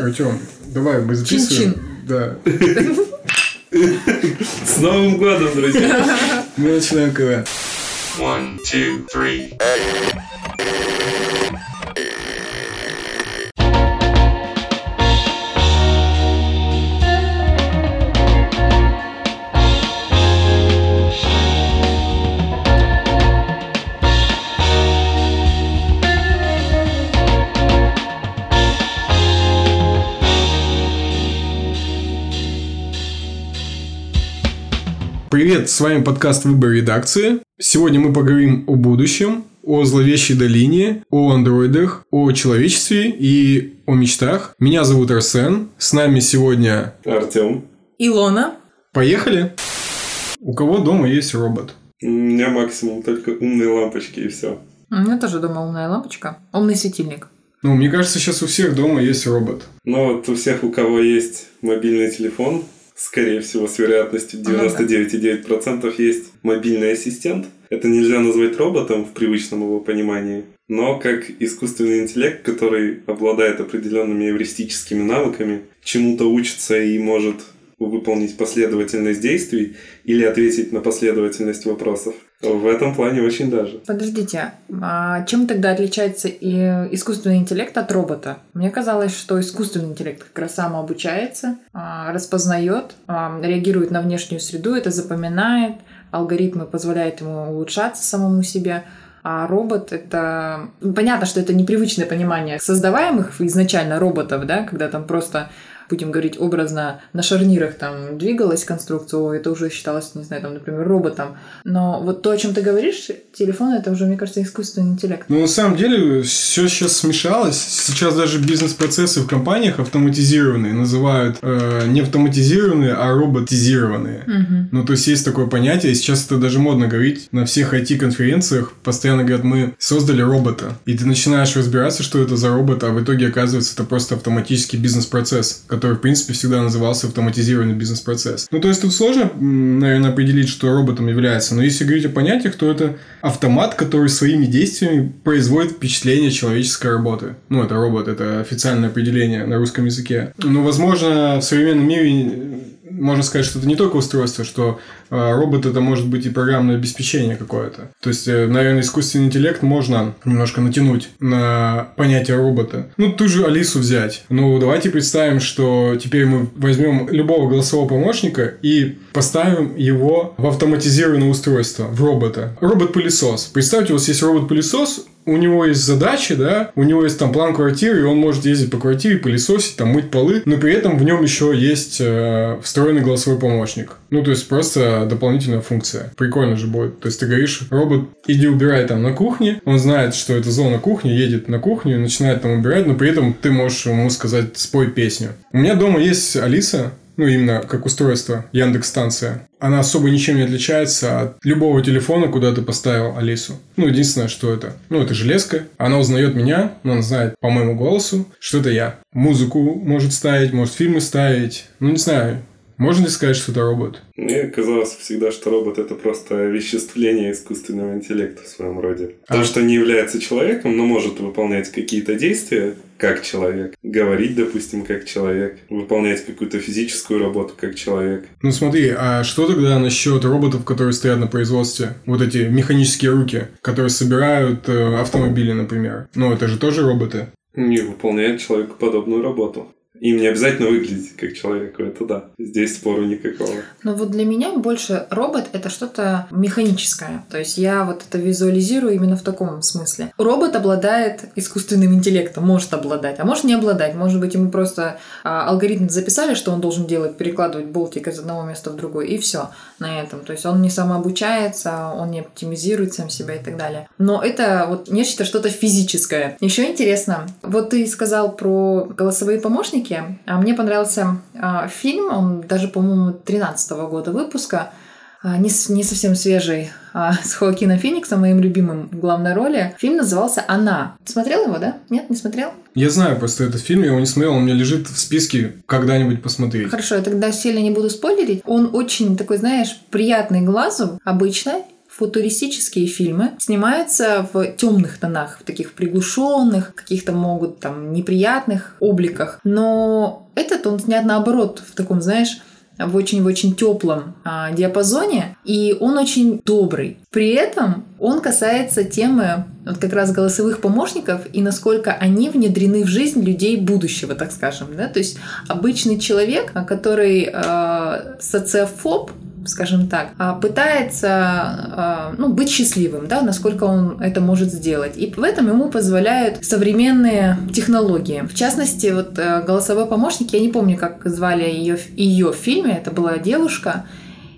Артем, давай, мы записываем. Чин-чин. Да. С Новым годом, друзья! Мы начинаем КВН. One, two, three. Привет, с вами подкаст «Выбор редакции». Сегодня мы поговорим о будущем, о зловещей долине, о андроидах, о человечестве и о мечтах. Меня зовут Арсен. С нами сегодня... Артем. Илона. Поехали! У кого дома есть робот? У меня максимум только умные лампочки и все. У меня тоже дома умная лампочка. Умный светильник. Ну, мне кажется, сейчас у всех дома есть робот. Но вот у всех, у кого есть мобильный телефон, скорее всего, с вероятностью 99,9% есть мобильный ассистент. Это нельзя назвать роботом в привычном его понимании, но как искусственный интеллект, который обладает определенными эвристическими навыками, чему-то учится и может выполнить последовательность действий или ответить на последовательность вопросов. В этом плане очень даже. Подождите, а чем тогда отличается и искусственный интеллект от робота? Мне казалось, что искусственный интеллект как раз самообучается, а, распознает, а, реагирует на внешнюю среду, это запоминает, алгоритмы позволяют ему улучшаться самому себе. А робот — это... ну, Понятно, что это непривычное понимание создаваемых изначально роботов, да, когда там просто будем говорить образно, на шарнирах там двигалась конструкция, о, это уже считалось, не знаю, там, например, роботом. Но вот то, о чем ты говоришь, телефон, это уже, мне кажется, искусственный интеллект. Ну, на самом деле, все сейчас смешалось. Сейчас даже бизнес-процессы в компаниях автоматизированные называют э, не автоматизированные, а роботизированные. Мгм. Ну, то есть есть такое понятие, сейчас это даже модно говорить. На всех IT-конференциях постоянно говорят, мы создали робота. И ты начинаешь разбираться, что это за робот, а в итоге оказывается это просто автоматический бизнес-процесс, который, в принципе, всегда назывался автоматизированный бизнес-процесс. Ну, то есть тут сложно, наверное, определить, что роботом является. Но если говорить о понятиях, то это автомат, который своими действиями производит впечатление человеческой работы. Ну, это робот, это официальное определение на русском языке. Но, возможно, в современном мире можно сказать, что это не только устройство, что э, робот это может быть и программное обеспечение какое-то. То есть, э, наверное, искусственный интеллект можно немножко натянуть на понятие робота. Ну, ту же Алису взять. Ну, давайте представим, что теперь мы возьмем любого голосового помощника и поставим его в автоматизированное устройство, в робота. Робот-пылесос. Представьте, у вас есть робот-пылесос, у него есть задачи, да, у него есть там план квартиры, и он может ездить по квартире, пылесосить, там, мыть полы, но при этом в нем еще есть э, встроенный голосовой помощник. Ну, то есть, просто дополнительная функция. Прикольно же будет. То есть, ты говоришь, робот, иди убирай там на кухне, он знает, что это зона кухни, едет на кухню, начинает там убирать, но при этом ты можешь ему сказать, спой песню. У меня дома есть Алиса, ну, именно как устройство, Яндекс станция. Она особо ничем не отличается от любого телефона, куда ты поставил Алису. Ну, единственное, что это. Ну, это железка. Она узнает меня, но она знает по моему голосу, что это я. Музыку может ставить, может фильмы ставить. Ну, не знаю. Можно ли сказать, что это робот? Мне казалось всегда, что робот это просто овеществление искусственного интеллекта в своем роде. А- То, что не является человеком, но может выполнять какие-то действия как человек, говорить, допустим, как человек, выполнять какую-то физическую работу как человек. Ну смотри, а что тогда насчет роботов, которые стоят на производстве? Вот эти механические руки, которые собирают э, автомобили, например. Ну, это же тоже роботы. Не выполняет человекоподобную работу. Им не обязательно выглядеть как человеку, это да. Здесь спору никакого. Но вот для меня больше робот — это что-то механическое. То есть я вот это визуализирую именно в таком смысле. Робот обладает искусственным интеллектом, может обладать, а может не обладать. Может быть, ему просто а, алгоритм записали, что он должен делать, перекладывать болтик из одного места в другое, и все на этом. То есть он не самообучается, он не оптимизирует сам себя и так далее. Но это вот нечто, что-то физическое. Еще интересно, вот ты сказал про голосовые помощники, а мне понравился а, фильм, он даже, по-моему, 13 года выпуска, не, с- не совсем свежий, а, с Хоакином Фениксом, моим любимым в главной роли. Фильм назывался «Она». Смотрел его, да? Нет, не смотрел? Я знаю просто этот фильм, я его не смотрел, он у меня лежит в списке когда-нибудь посмотреть. Хорошо, я тогда сильно не буду спойлерить. Он очень такой, знаешь, приятный глазу, обычно, футуристические фильмы снимаются в темных тонах, в таких приглушенных, каких-то могут там неприятных обликах. Но этот он снят наоборот, в таком, знаешь, в очень-очень теплом а, диапазоне, и он очень добрый. При этом он касается темы вот как раз голосовых помощников и насколько они внедрены в жизнь людей будущего, так скажем. Да? То есть обычный человек, который э, социофоб, скажем так, а, пытается а, ну, быть счастливым, да, насколько он это может сделать. И в этом ему позволяют современные технологии. В частности, вот э, голосовой помощник, я не помню, как звали ее, ее в фильме, это была девушка,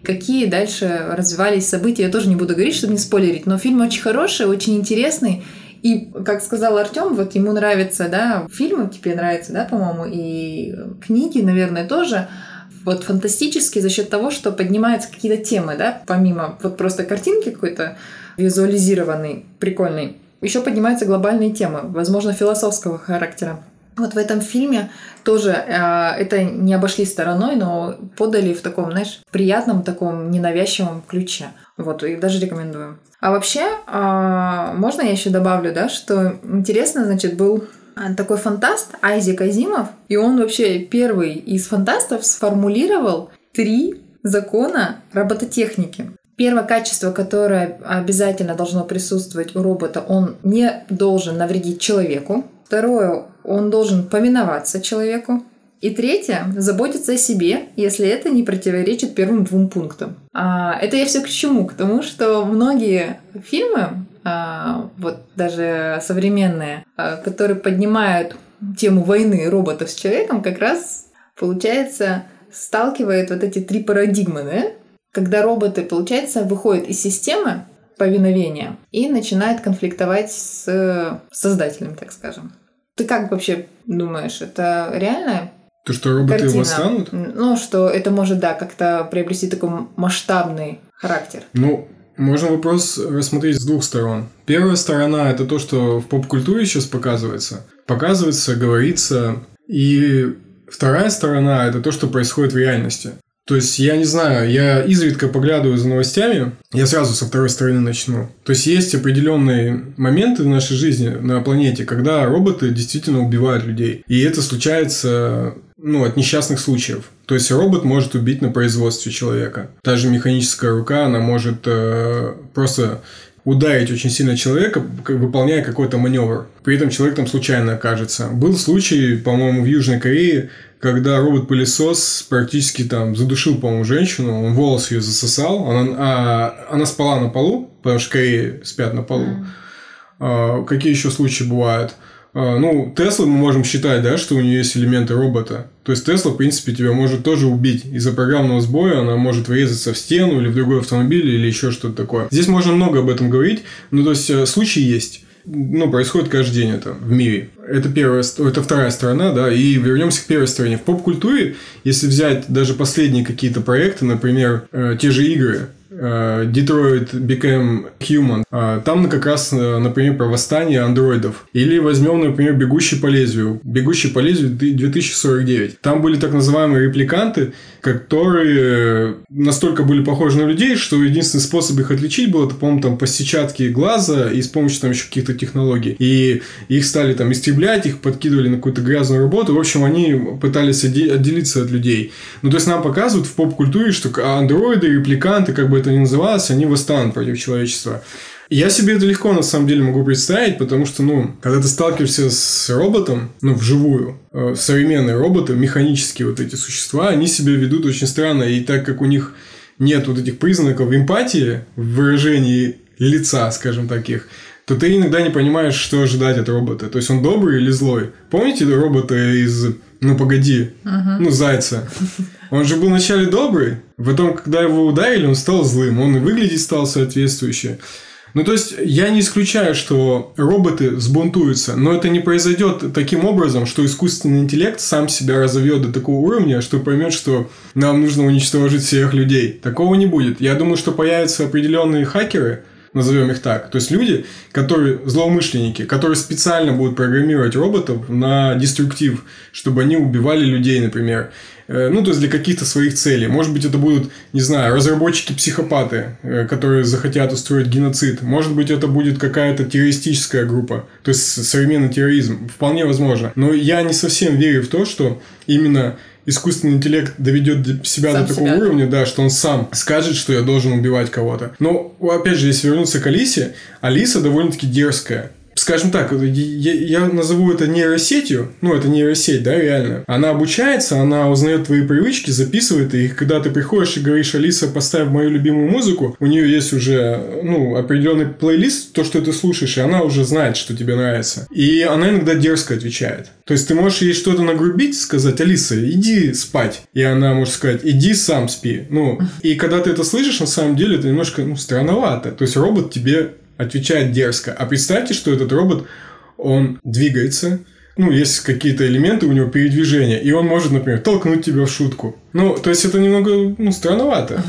какие дальше развивались события, я тоже не буду говорить, чтобы не спойлерить, но фильм очень хороший, очень интересный, и, как сказал Артем, вот ему нравятся, да, фильмы тебе нравятся, да, по-моему, и книги, наверное, тоже вот фантастически за счет того, что поднимаются какие-то темы, да, помимо вот просто картинки какой-то визуализированной, прикольной, еще поднимаются глобальные темы, возможно, философского характера. Вот в этом фильме тоже э, это не обошли стороной, но подали в таком, знаешь, приятном, таком ненавязчивом ключе. Вот, и даже рекомендую. А вообще, э, можно я еще добавлю, да, что интересно, значит, был такой фантаст Айзек Азимов, и он вообще первый из фантастов сформулировал три закона робототехники. Первое качество, которое обязательно должно присутствовать у робота, он не должен навредить человеку. Второе, он должен повиноваться человеку. И третье, заботиться о себе, если это не противоречит первым двум пунктам. А, это я все к чему? К тому, что многие фильмы а, вот даже современные, а, которые поднимают тему войны роботов с человеком, как раз, получается, сталкивает вот эти три парадигмы, да? Когда роботы, получается, выходят из системы повиновения и начинают конфликтовать с создателем, так скажем. Ты как вообще думаешь, это реально то, что роботы картина? восстанут? Ну, что это может, да, как-то приобрести такой масштабный характер. Ну, можно вопрос рассмотреть с двух сторон. Первая сторона – это то, что в поп-культуре сейчас показывается. Показывается, говорится. И вторая сторона – это то, что происходит в реальности. То есть, я не знаю, я изредка поглядываю за новостями, я сразу со второй стороны начну. То есть, есть определенные моменты в нашей жизни на планете, когда роботы действительно убивают людей. И это случается ну, от несчастных случаев. То есть робот может убить на производстве человека. Та же механическая рука, она может э, просто ударить очень сильно человека, выполняя какой-то маневр. При этом человек там случайно окажется. Был случай, по-моему, в Южной Корее, когда робот-пылесос практически там задушил, по-моему, женщину, он волос ее засосал, она, а, она спала на полу, потому что Кореи спят на полу. Mm. А, какие еще случаи бывают? А, ну, Тесла мы можем считать, да, что у нее есть элементы робота. То есть Тесла, в принципе, тебя может тоже убить. Из-за программного сбоя она может врезаться в стену или в другой автомобиль или еще что-то такое. Здесь можно много об этом говорить. Ну, то есть э, случаи есть. Ну, происходит каждый день это в мире. Это первая, это вторая сторона, да. И вернемся к первой стороне. В поп-культуре, если взять даже последние какие-то проекты, например, э, те же игры, Detroit Became Human. А, там как раз, э, например, про восстание андроидов. Или возьмем, например, Бегущий по лезвию. Бегущий по лезвию 2049. Там были так называемые репликанты, которые настолько были похожи на людей, что единственный способ их отличить был, это, по-моему, там по сетчатке глаза и с помощью там еще каких-то технологий. И их стали там истреблять, их подкидывали на какую-то грязную работу. В общем, они пытались отделиться от людей. Ну, то есть, нам показывают в поп-культуре, что андроиды, репликанты, как бы это ни называлось, они восстанут против человечества. Я себе это легко на самом деле могу представить, потому что, ну, когда ты сталкиваешься с роботом, ну, вживую, э, современные роботы, механические вот эти существа, они себя ведут очень странно, и так как у них нет вот этих признаков эмпатии в выражении лица, скажем таких, то ты иногда не понимаешь, что ожидать от робота. То есть он добрый или злой. Помните робота из «Ну погоди», uh-huh. ну Зайца? Он же был вначале добрый, потом, когда его ударили, он стал злым, он и выглядеть стал соответствующе. Ну, то есть, я не исключаю, что роботы сбунтуются, но это не произойдет таким образом, что искусственный интеллект сам себя разовьет до такого уровня, что поймет, что нам нужно уничтожить всех людей. Такого не будет. Я думаю, что появятся определенные хакеры, назовем их так. То есть люди, которые злоумышленники, которые специально будут программировать роботов на деструктив, чтобы они убивали людей, например. Э, ну, то есть для каких-то своих целей. Может быть, это будут, не знаю, разработчики-психопаты, э, которые захотят устроить геноцид. Может быть, это будет какая-то террористическая группа, то есть современный терроризм. Вполне возможно. Но я не совсем верю в то, что именно искусственный интеллект доведет себя Сам до такого себя, уровня, да, что он сам скажет, что я должен убивать кого-то. Но, опять же, если вернуться к Алисе, Алиса довольно-таки дерзкая. Скажем так, я, я назову это нейросетью, ну, это нейросеть, да, реально. Она обучается, она узнает твои привычки, записывает их, когда ты приходишь и говоришь, Алиса, поставь мою любимую музыку, у нее есть уже, ну, определенный плейлист, то, что ты слушаешь, и она уже знает, что тебе нравится. И она иногда дерзко отвечает. То есть ты можешь ей что-то нагрубить, сказать, Алиса, иди спать. И она может сказать, иди сам спи. Ну, и когда ты это слышишь, на самом деле, это немножко, ну, странновато. То есть робот тебе отвечает дерзко. А представьте, что этот робот, он двигается, ну, есть какие-то элементы у него передвижения, и он может, например, толкнуть тебя в шутку. Ну, то есть это немного, ну, странновато.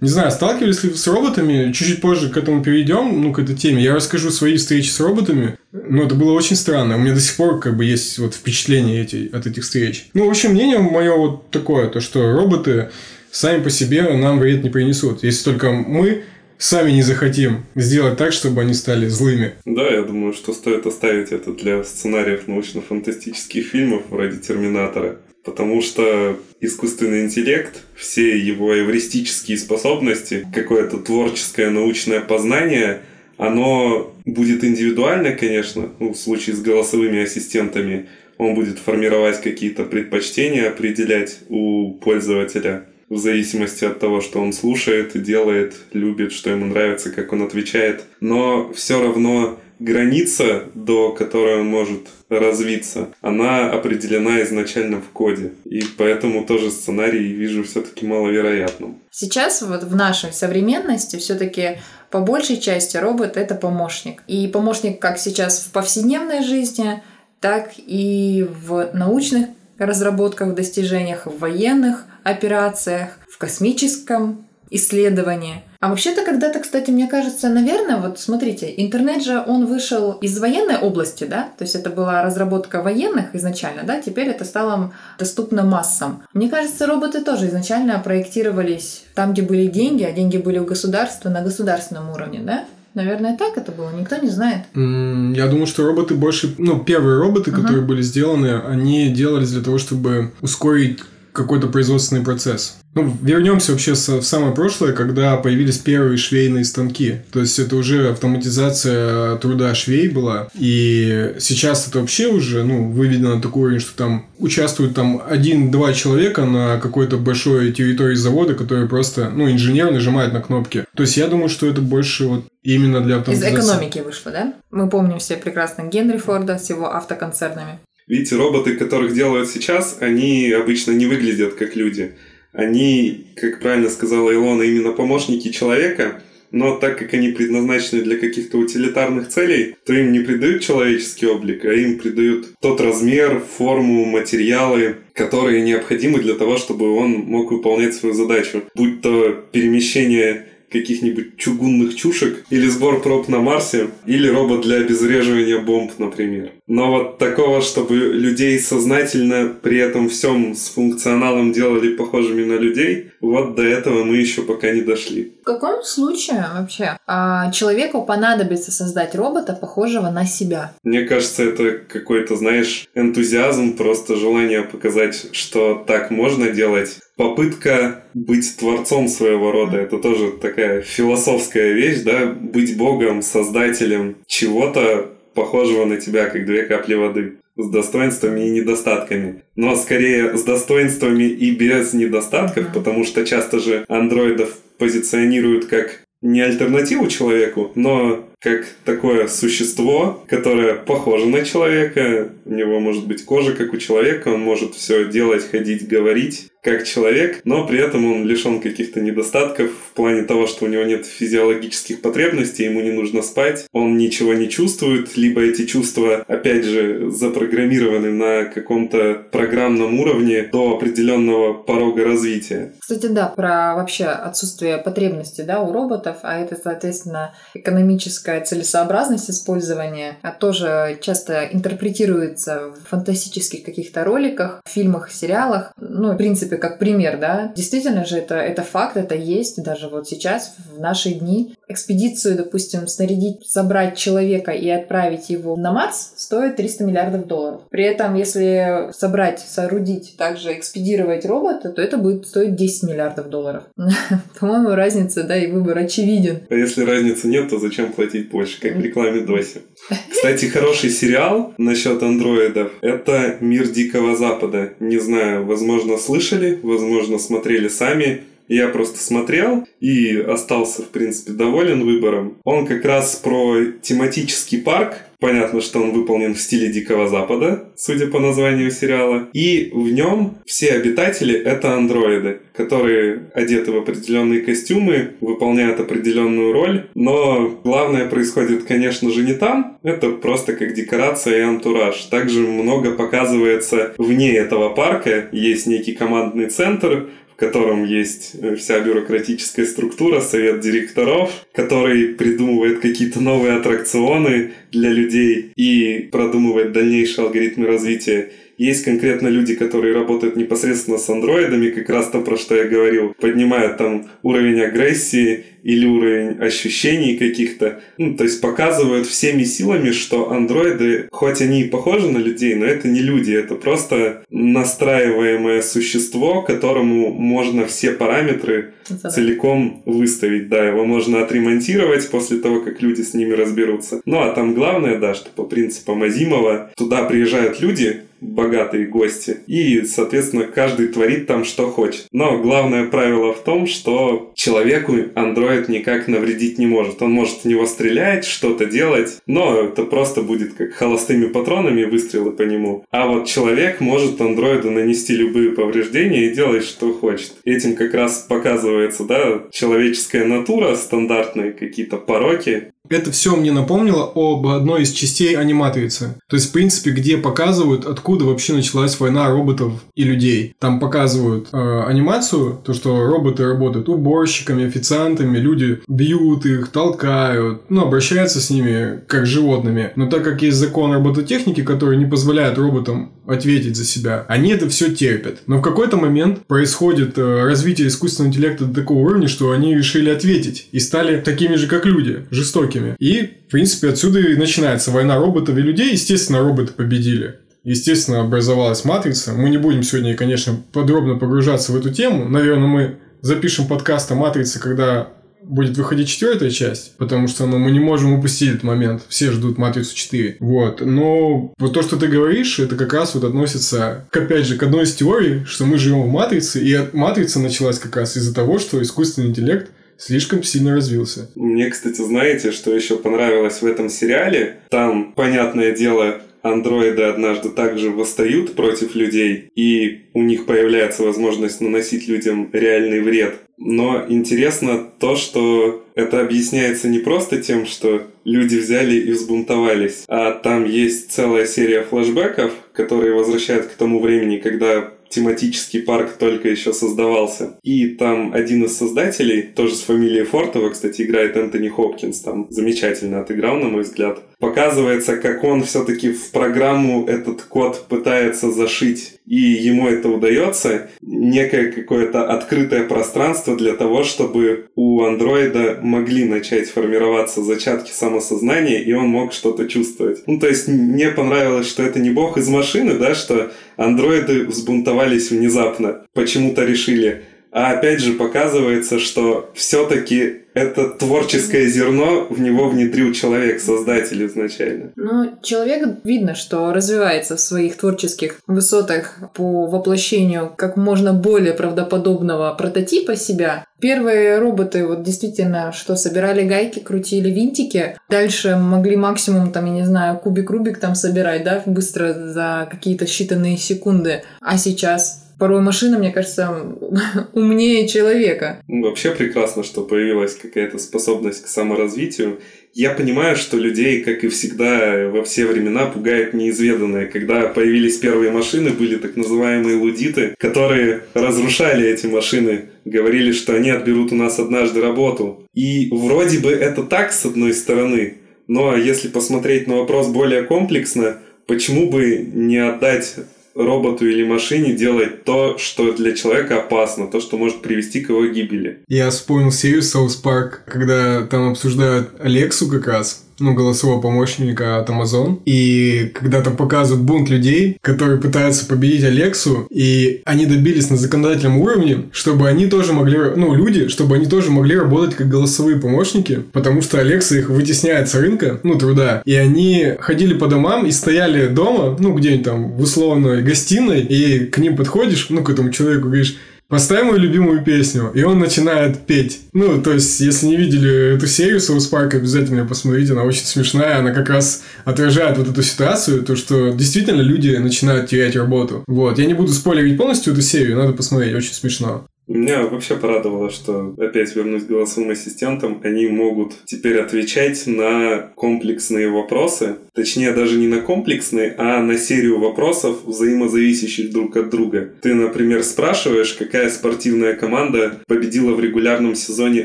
Не знаю, сталкивались ли с роботами? Чуть-чуть позже к этому перейдем, ну, к этой теме. Я расскажу свои встречи с роботами. Ну, это было очень странно. У меня до сих пор, как бы, есть вот впечатление эти, от этих встреч. Ну, в общем, мнение мое вот такое, то, что роботы сами по себе нам вред не принесут. Если только мы сами не захотим сделать так, чтобы они стали злыми. Да, я думаю, что стоит оставить это для сценариев научно-фантастических фильмов вроде «Терминатора». Потому что искусственный интеллект, все его эвристические способности, какое-то творческое научное познание, оно будет индивидуально, конечно, ну, в случае с голосовыми ассистентами, он будет формировать какие-то предпочтения, определять у пользователя в зависимости от того, что он слушает, делает, любит, что ему нравится, как он отвечает. Но все равно граница, до которой он может развиться, она определена изначально в коде. И поэтому тоже сценарий вижу все-таки маловероятным. Сейчас вот в нашей современности все-таки по большей части робот это помощник. И помощник как сейчас в повседневной жизни, так и в научных разработках, достижениях, в военных операциях, в космическом исследовании. А вообще-то когда-то, кстати, мне кажется, наверное, вот смотрите, интернет же, он вышел из военной области, да? То есть это была разработка военных изначально, да? Теперь это стало доступно массам. Мне кажется, роботы тоже изначально проектировались там, где были деньги, а деньги были у государства на государственном уровне, да? Наверное, так это было, никто не знает. Я думаю, что роботы больше... Ну, первые роботы, Ага. которые были сделаны, они делались для того, чтобы ускорить какой-то производственный процесс. Ну, вернемся вообще в самое прошлое, когда появились первые швейные станки. То есть это уже автоматизация труда швей была. И сейчас это вообще уже, ну, выведено на такой уровень, что там участвуют там один-два человека на какой-то большой территории завода, которые просто, ну, инженер нажимает на кнопки. То есть я думаю, что это больше вот именно для Из автоматизации. экономики вышло, да? Мы помним все прекрасно Генри Форда с его автоконцернами. Видите, роботы, которых делают сейчас, они обычно не выглядят как люди. Они, как правильно сказала Илона, именно помощники человека, но так как они предназначены для каких-то утилитарных целей, то им не придают человеческий облик, а им придают тот размер, форму, материалы, которые необходимы для того, чтобы он мог выполнять свою задачу. Будь то перемещение каких-нибудь чугунных чушек, или сбор проб на Марсе, или робот для обезвреживания бомб, например. Но вот такого, чтобы людей сознательно при этом всем с функционалом делали похожими на людей, вот до этого мы еще пока не дошли. В каком случае вообще а, человеку понадобится создать робота, похожего на себя? Мне кажется, это какой-то, знаешь, энтузиазм, просто желание показать, что так можно делать. Попытка быть творцом своего рода. Это тоже такая философская вещь, да? Быть богом, создателем чего-то похожего на тебя, как две капли воды. С достоинствами и недостатками. Но скорее с достоинствами и без недостатков, потому что часто же андроидов позиционируют как не альтернативу человеку, но как такое существо, которое похоже на человека. У него может быть кожа, как у человека, он может все делать, ходить, говорить, как человек, но при этом он лишен каких-то недостатков в плане того, что у него нет физиологических потребностей, ему не нужно спать, он ничего не чувствует, либо эти чувства, опять же, запрограммированы на каком-то программном уровне до определенного порога развития. Кстати, да, про вообще отсутствие потребностей да, у роботов, а это, соответственно, экономическая экономическая целесообразность использования а тоже часто интерпретируется в фантастических каких-то роликах, фильмах, сериалах. Ну, в принципе, как пример, да. Действительно же это, это факт, это есть даже вот сейчас, в наши дни. Экспедицию, допустим, снарядить, забрать человека и отправить его на Марс стоит 300 миллиардов долларов. При этом, если собрать, соорудить, также экспедировать робота, то это будет стоить 10 миллиардов долларов. По-моему, разница, да, и выбор очевиден. А если разницы нет, то зачем платить больше, как в рекламе Доси? Кстати, хороший сериал насчет андроидов – это «Мир Дикого Запада». Не знаю, возможно, слышали, возможно, смотрели сами. Я просто смотрел и остался, в принципе, доволен выбором. Он как раз про тематический парк, Понятно, что он выполнен в стиле Дикого Запада, судя по названию сериала. И в нем все обитатели — это андроиды, которые одеты в определенные костюмы, выполняют определенную роль. Но главное происходит, конечно же, не там. Это просто как декорация и антураж. Также много показывается вне этого парка. Есть некий командный центр, котором есть э, вся бюрократическая структура, совет директоров, который придумывает какие-то новые аттракционы для людей и продумывает дальнейшие алгоритмы развития. Есть конкретно люди, которые работают непосредственно с андроидами, как раз то, про что я говорил, поднимают там уровень агрессии или уровень ощущений каких-то. Ну, то есть показывают всеми силами, что андроиды, хоть они и похожи на людей, но это не люди, это просто настраиваемое существо, которому можно все параметры да. целиком выставить. Да, его можно отремонтировать после того, как люди с ними разберутся. Ну а там главное, да, что по принципам Азимова туда приезжают люди, богатые гости. И, соответственно, каждый творит там, что хочет. Но главное правило в том, что человеку андроид никак навредить не может. Он может в него стрелять, что-то делать, но это просто будет как холостыми патронами выстрелы по нему. А вот человек может андроиду нанести любые повреждения и делать, что хочет. Этим как раз показывается, да, человеческая натура, стандартные какие-то пороки, это все мне напомнило об одной из частей аниматрицы. То есть, в принципе, где показывают, откуда вообще началась война роботов и людей. Там показывают э, анимацию, то, что роботы работают уборщиками, официантами, люди бьют их, толкают, ну, обращаются с ними как с животными. Но так как есть закон робототехники, который не позволяет роботам ответить за себя, они это все терпят. Но в какой-то момент происходит э, развитие искусственного интеллекта до такого уровня, что они решили ответить и стали такими же, как люди, жестокими роботами. И, в принципе, отсюда и начинается война роботов и людей. Естественно, роботы победили. Естественно, образовалась матрица. Мы не будем сегодня, конечно, подробно погружаться в эту тему. Наверное, мы запишем подкаст о матрице, когда будет выходить четвертая часть, потому что ну, мы не можем упустить этот момент. Все ждут Матрицу 4. Вот. Но вот то, что ты говоришь, это как раз вот относится, к, опять же, к одной из теорий, что мы живем в Матрице, и Матрица началась как раз из-за того, что искусственный интеллект слишком сильно развился. Мне, кстати, знаете, что еще понравилось в этом сериале? Там, понятное дело, андроиды однажды также восстают против людей, и у них появляется возможность наносить людям реальный вред. Но интересно то, что это объясняется не просто тем, что люди взяли и взбунтовались, а там есть целая серия флэшбэков, которые возвращают к тому времени, когда тематический парк только еще создавался. И там один из создателей, тоже с фамилией Фортова, кстати, играет Энтони Хопкинс, там замечательно отыграл, на мой взгляд. Показывается, как он все-таки в программу этот код пытается зашить, и ему это удается. Некое какое-то открытое пространство для того, чтобы у андроида могли начать формироваться зачатки самосознания, и он мог что-то чувствовать. Ну, то есть мне понравилось, что это не бог из машины, да, что андроиды взбунтовались внезапно, почему-то решили. А опять же показывается, что все-таки это творческое зерно в него внедрил человек, создатель изначально. Ну, человек видно, что развивается в своих творческих высотах по воплощению как можно более правдоподобного прототипа себя. Первые роботы вот действительно, что собирали гайки, крутили винтики, дальше могли максимум там, я не знаю, кубик-рубик там собирать, да, быстро за какие-то считанные секунды. А сейчас порой машина, мне кажется, умнее человека. Вообще прекрасно, что появилась какая-то способность к саморазвитию. Я понимаю, что людей, как и всегда, во все времена пугает неизведанное. Когда появились первые машины, были так называемые лудиты, которые разрушали эти машины, говорили, что они отберут у нас однажды работу. И вроде бы это так, с одной стороны, Но если посмотреть на вопрос более комплексно, почему бы не отдать роботу или машине делать то, что для человека опасно, то, что может привести к его гибели. Я вспомнил серию South Park, когда там обсуждают Алексу как раз, ну, голосового помощника от Amazon. И когда там показывают бунт людей, которые пытаются победить Алексу, и они добились на законодательном уровне, чтобы они тоже могли, ну, люди, чтобы они тоже могли работать как голосовые помощники, потому что Алекса их вытесняет с рынка, ну, труда. И они ходили по домам и стояли дома, ну, где-нибудь там в условной гостиной, и к ним подходишь, ну, к этому человеку говоришь, Поставь мою любимую песню. И он начинает петь. Ну, то есть, если не видели эту серию Соус Парк, обязательно посмотрите. Она очень смешная. Она как раз отражает вот эту ситуацию, то, что действительно люди начинают терять работу. Вот. Я не буду спойлерить полностью эту серию, надо посмотреть. Очень смешно. Меня вообще порадовало, что опять вернусь к голосовым ассистентам, они могут теперь отвечать на комплексные вопросы, точнее даже не на комплексные, а на серию вопросов, взаимозависящих друг от друга. Ты, например, спрашиваешь, какая спортивная команда победила в регулярном сезоне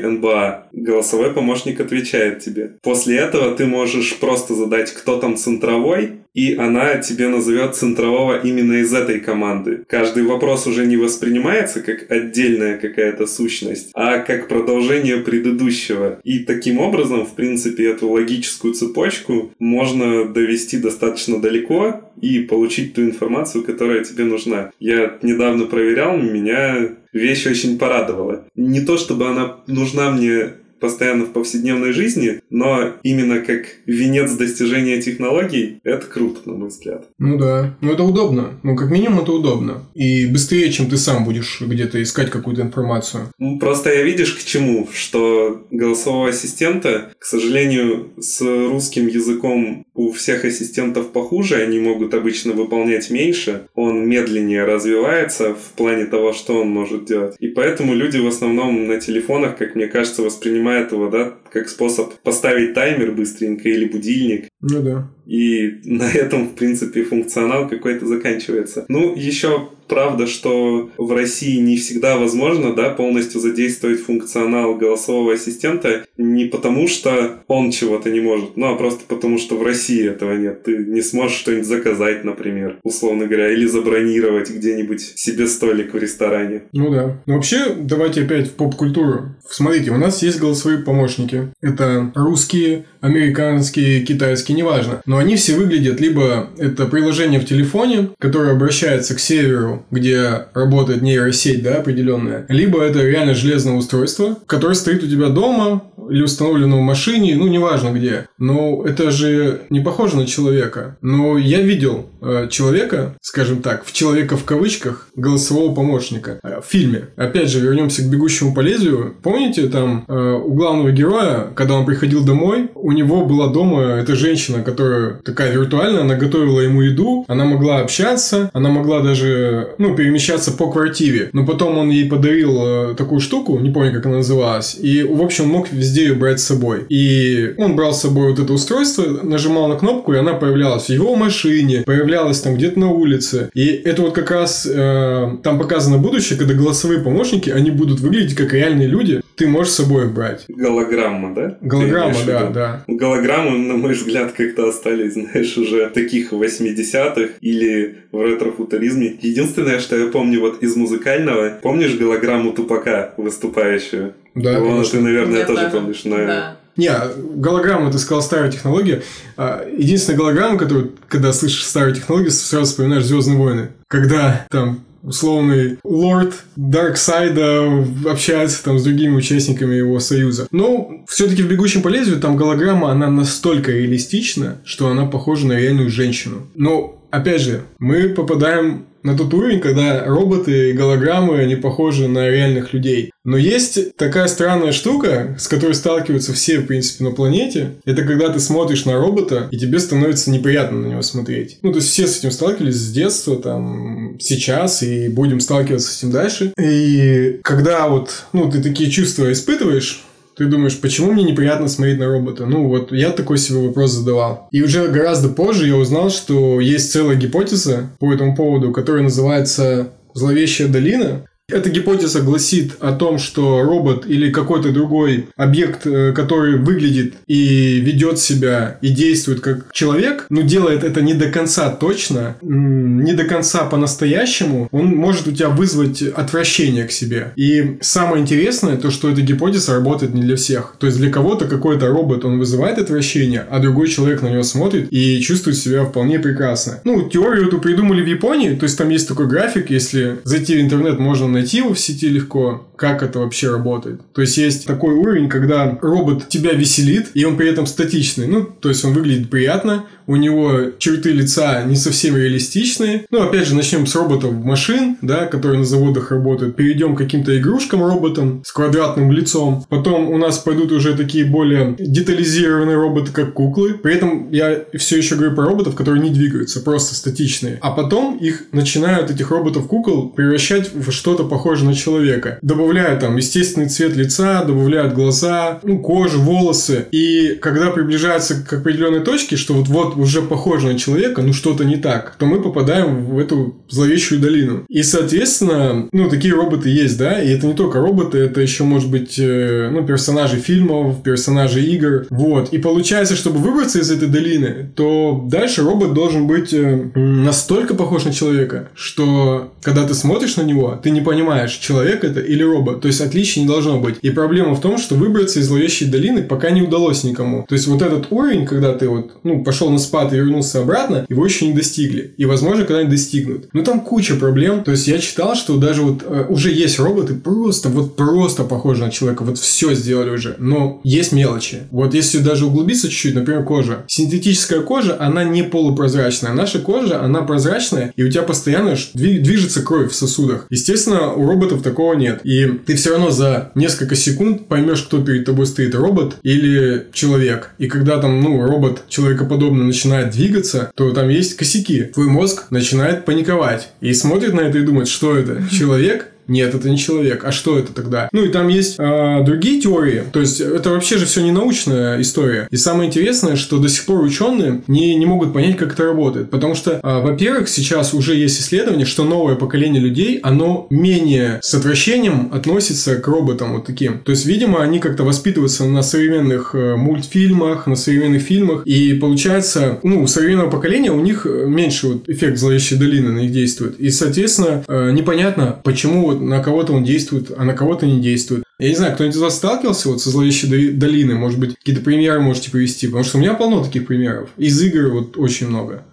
НБА. Голосовой помощник отвечает тебе. После этого ты можешь просто задать, кто там центровой, и она тебе назовет центрового именно из этой команды. Каждый вопрос уже не воспринимается как отдельная какая-то сущность, а как продолжение предыдущего. И таким образом, в принципе, эту логическую цепочку можно довести достаточно далеко и получить ту информацию, которая тебе нужна. Я недавно проверял, меня вещь очень порадовала. Не то, чтобы она нужна мне постоянно в повседневной жизни, но именно как венец достижения технологий, это круто, на мой взгляд. Ну да, ну это удобно. Ну, как минимум, это удобно. И быстрее, чем ты сам будешь где-то искать какую-то информацию. Ну, просто я видишь к чему, что голосового ассистента, к сожалению, с русским языком у всех ассистентов похуже, они могут обычно выполнять меньше, он медленнее развивается в плане того, что он может делать. И поэтому люди в основном на телефонах, как мне кажется, воспринимают его, да, как способ поставить таймер быстренько или будильник. Ну да. И на этом, в принципе, функционал какой-то заканчивается. Ну, еще правда, что в России не всегда возможно, да, полностью задействовать функционал голосового ассистента не потому, что он чего-то не может, ну, а просто потому, что в России этого нет. Ты не сможешь что-нибудь заказать, например, условно говоря, или забронировать где-нибудь себе столик в ресторане. Ну да. Но вообще, давайте опять в поп-культуру. Смотрите, у нас есть голосовые помощники. Это русские, американские, китайские, неважно. Но они все выглядят либо это приложение в телефоне, которое обращается к серверу, где работает нейросеть, да, определенная, либо это реально железное устройство, которое стоит у тебя дома или установлено в машине, ну, неважно где. Но это же не похоже на человека. Но я видел э, человека, скажем так, в человека в кавычках, голосового помощника э, в фильме. Опять же, вернемся к бегущему по лезвию. Помните, там э, у главного героя, когда он приходил домой, у него была дома эта женщина, которая такая виртуальная, она готовила ему еду, она могла общаться, она могла даже, ну, перемещаться по квартире. Но потом он ей подарил э, такую штуку, не помню, как она называлась, и, в общем, мог везде ее брать с собой. И он брал с собой вот это устройство, нажимал на кнопку, и она появлялась в его машине, появлялась там где-то на улице. И это вот как раз э, там показано будущее, когда голосовые помощники, они будут выглядеть как реальные люди, ты можешь с собой брать. Голограмма, да? Голограмма, да, да. Голограммы, на мой взгляд, как-то остались, знаешь, уже таких 80-х или в ретро-футуризме. Единственное, что я помню вот из музыкального, помнишь голограмму Тупака выступающую? Да, Вон, конечно. ты, наверное, Я тоже помнишь. но- Да. Не, голограмма, ты сказал старая технология. А, Единственная голограмма, которую, когда слышишь старые технологии, сразу вспоминаешь Звездные войны. Когда там условный лорд Дарксайда общается там с другими участниками его союза. Но все-таки в «Бегущем по лезвию» там голограмма, она настолько реалистична, что она похожа на реальную женщину. Но, опять же, мы попадаем на тот уровень, когда роботы и голограммы, они похожи на реальных людей. Но есть такая странная штука, с которой сталкиваются все, в принципе, на планете. Это когда ты смотришь на робота, и тебе становится неприятно на него смотреть. Ну, то есть все с этим сталкивались с детства, там, сейчас, и будем сталкиваться с этим дальше. И когда вот, ну, ты такие чувства испытываешь, ты думаешь, почему мне неприятно смотреть на робота? Ну, вот я такой себе вопрос задавал. И уже гораздо позже я узнал, что есть целая гипотеза по этому поводу, которая называется «Зловещая долина». Эта гипотеза гласит о том, что робот или какой-то другой объект, э, который выглядит и ведет себя и действует как человек, но делает это не до конца точно, не до конца по-настоящему, он может у тебя вызвать отвращение к себе. И самое интересное, то, что эта гипотеза работает не для всех. То есть для кого-то какой-то робот, он вызывает отвращение, а другой человек на него смотрит и чувствует себя вполне прекрасно. Ну, теорию эту придумали в Японии, то есть там есть такой график, если зайти в интернет, можно найти в сети легко, как это вообще работает. То есть есть такой уровень, когда робот тебя веселит, и он при этом статичный. Ну, то есть он выглядит приятно, у него черты лица не совсем реалистичные. Ну, опять же, начнем с роботов машин, да, которые на заводах работают. Перейдем к каким-то игрушкам роботам с квадратным лицом. Потом у нас пойдут уже такие более детализированные роботы, как куклы. При этом я все еще говорю про роботов, которые не двигаются, просто статичные. А потом их начинают, этих роботов-кукол, превращать в что-то похожее на человека. Добавляют там естественный цвет лица, добавляют глаза, ну, кожу, волосы. И когда приближаются к определенной точке, что вот-вот уже похоже на человека, ну что-то не так, то мы попадаем в эту зловещую долину. И, соответственно, ну, такие роботы есть, да, и это не только роботы, это еще может быть, э, ну, персонажи фильмов, персонажи игр, вот. И получается, чтобы выбраться из этой долины, то дальше робот должен быть э, настолько похож на человека, что когда ты смотришь на него, ты не понимаешь, человек это или робот. То есть отличия не должно быть. И проблема в том, что выбраться из зловещей долины пока не удалось никому. То есть вот этот уровень, когда ты вот, ну, пошел на спад и вернулся обратно, его еще не достигли. И, возможно, когда-нибудь достигнут. Но там куча проблем. То есть я читал, что даже вот э, уже есть роботы просто, вот просто похожи на человека. Вот все сделали уже. Но есть мелочи. Вот если даже углубиться чуть-чуть, например, кожа. Синтетическая кожа, она не полупрозрачная. Наша кожа, она прозрачная, и у тебя постоянно движется кровь в сосудах. Естественно, у роботов такого нет. И ты все равно за несколько секунд поймешь, кто перед тобой стоит, робот или человек. И когда там, ну, робот человекоподобный начинает двигаться, то там есть косяки. Твой мозг начинает паниковать и смотрит на это и думает, что это, человек нет, это не человек. А что это тогда? Ну и там есть э, другие теории. То есть это вообще же все не научная история. И самое интересное, что до сих пор ученые не, не могут понять, как это работает. Потому что, э, во-первых, сейчас уже есть исследование, что новое поколение людей, оно менее с отвращением относится к роботам вот таким. То есть, видимо, они как-то воспитываются на современных э, мультфильмах, на современных фильмах. И получается, ну, у современного поколения у них меньше вот эффект зловещей долины на них действует. И, соответственно, э, непонятно, почему вот на кого-то он действует, а на кого-то не действует. Я не знаю, кто-нибудь из вас сталкивался вот со зловещей долиной? Может быть, какие-то примеры можете привести? Потому что у меня полно таких примеров. Из игр вот очень много.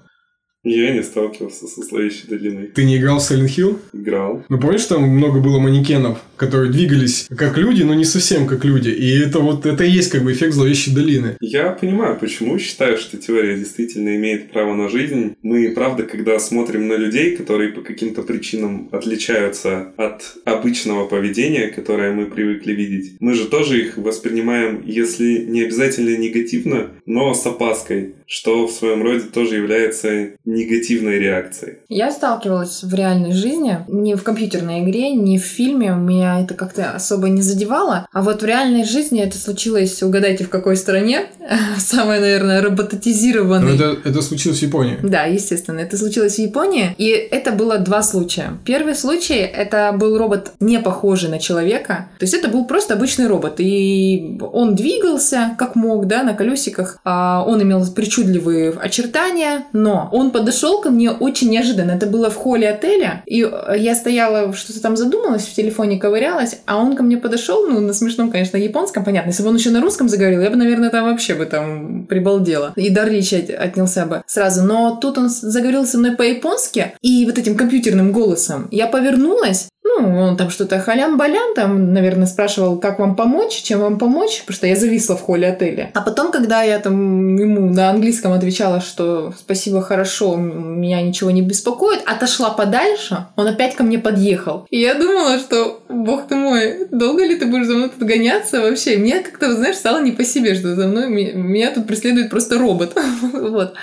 Я не сталкивался со зловещей долиной. Ты не играл в Silent Hill? Играл. Ну, помнишь, там много было манекенов, которые двигались как люди, но не совсем как люди. И это вот, это и есть как бы эффект зловещей долины. Я понимаю, почему считаю, что теория действительно имеет право на жизнь. Мы, правда, когда смотрим на людей, которые по каким-то причинам отличаются от обычного поведения, которое мы привыкли видеть, мы же тоже их воспринимаем, если не обязательно негативно, но с опаской, что в своем роде тоже является негативной реакцией. Я сталкивалась в реальной жизни, не в компьютерной игре, не в фильме, меня это как-то особо не задевало, а вот в реальной жизни это случилось, угадайте, в какой стране, самое, наверное, роботизированное. Это, это случилось в Японии. Да, естественно, это случилось в Японии, и это было два случая. Первый случай, это был робот не похожий на человека, то есть это был просто обычный робот, и он двигался как мог, да, на колесиках, а он имел причудливые очертания, но он под подошел ко мне очень неожиданно. Это было в холле отеля, и э, я стояла, что-то там задумалась, в телефоне ковырялась, а он ко мне подошел, ну, на смешном, конечно, японском, понятно. Если бы он еще на русском заговорил, я бы, наверное, там вообще бы там прибалдела. И дар речи отнялся бы сразу. Но тут он заговорил со мной по-японски и вот этим компьютерным голосом. Я повернулась, ну, он там что-то халям-балям, там, наверное, спрашивал, как вам помочь, чем вам помочь, потому что я зависла в холле отеля. А потом, когда я там ему на английском отвечала, что спасибо, хорошо, меня ничего не беспокоит, отошла подальше, он опять ко мне подъехал. И я думала, что, бог ты мой, долго ли ты будешь за мной тут гоняться вообще? Мне как-то, знаешь, стало не по себе, что за мной меня тут преследует просто робот. вот.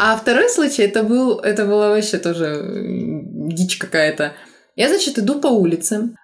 А второй случай, это был, это было вообще тоже дичь какая-то. Я, значит, иду по улице.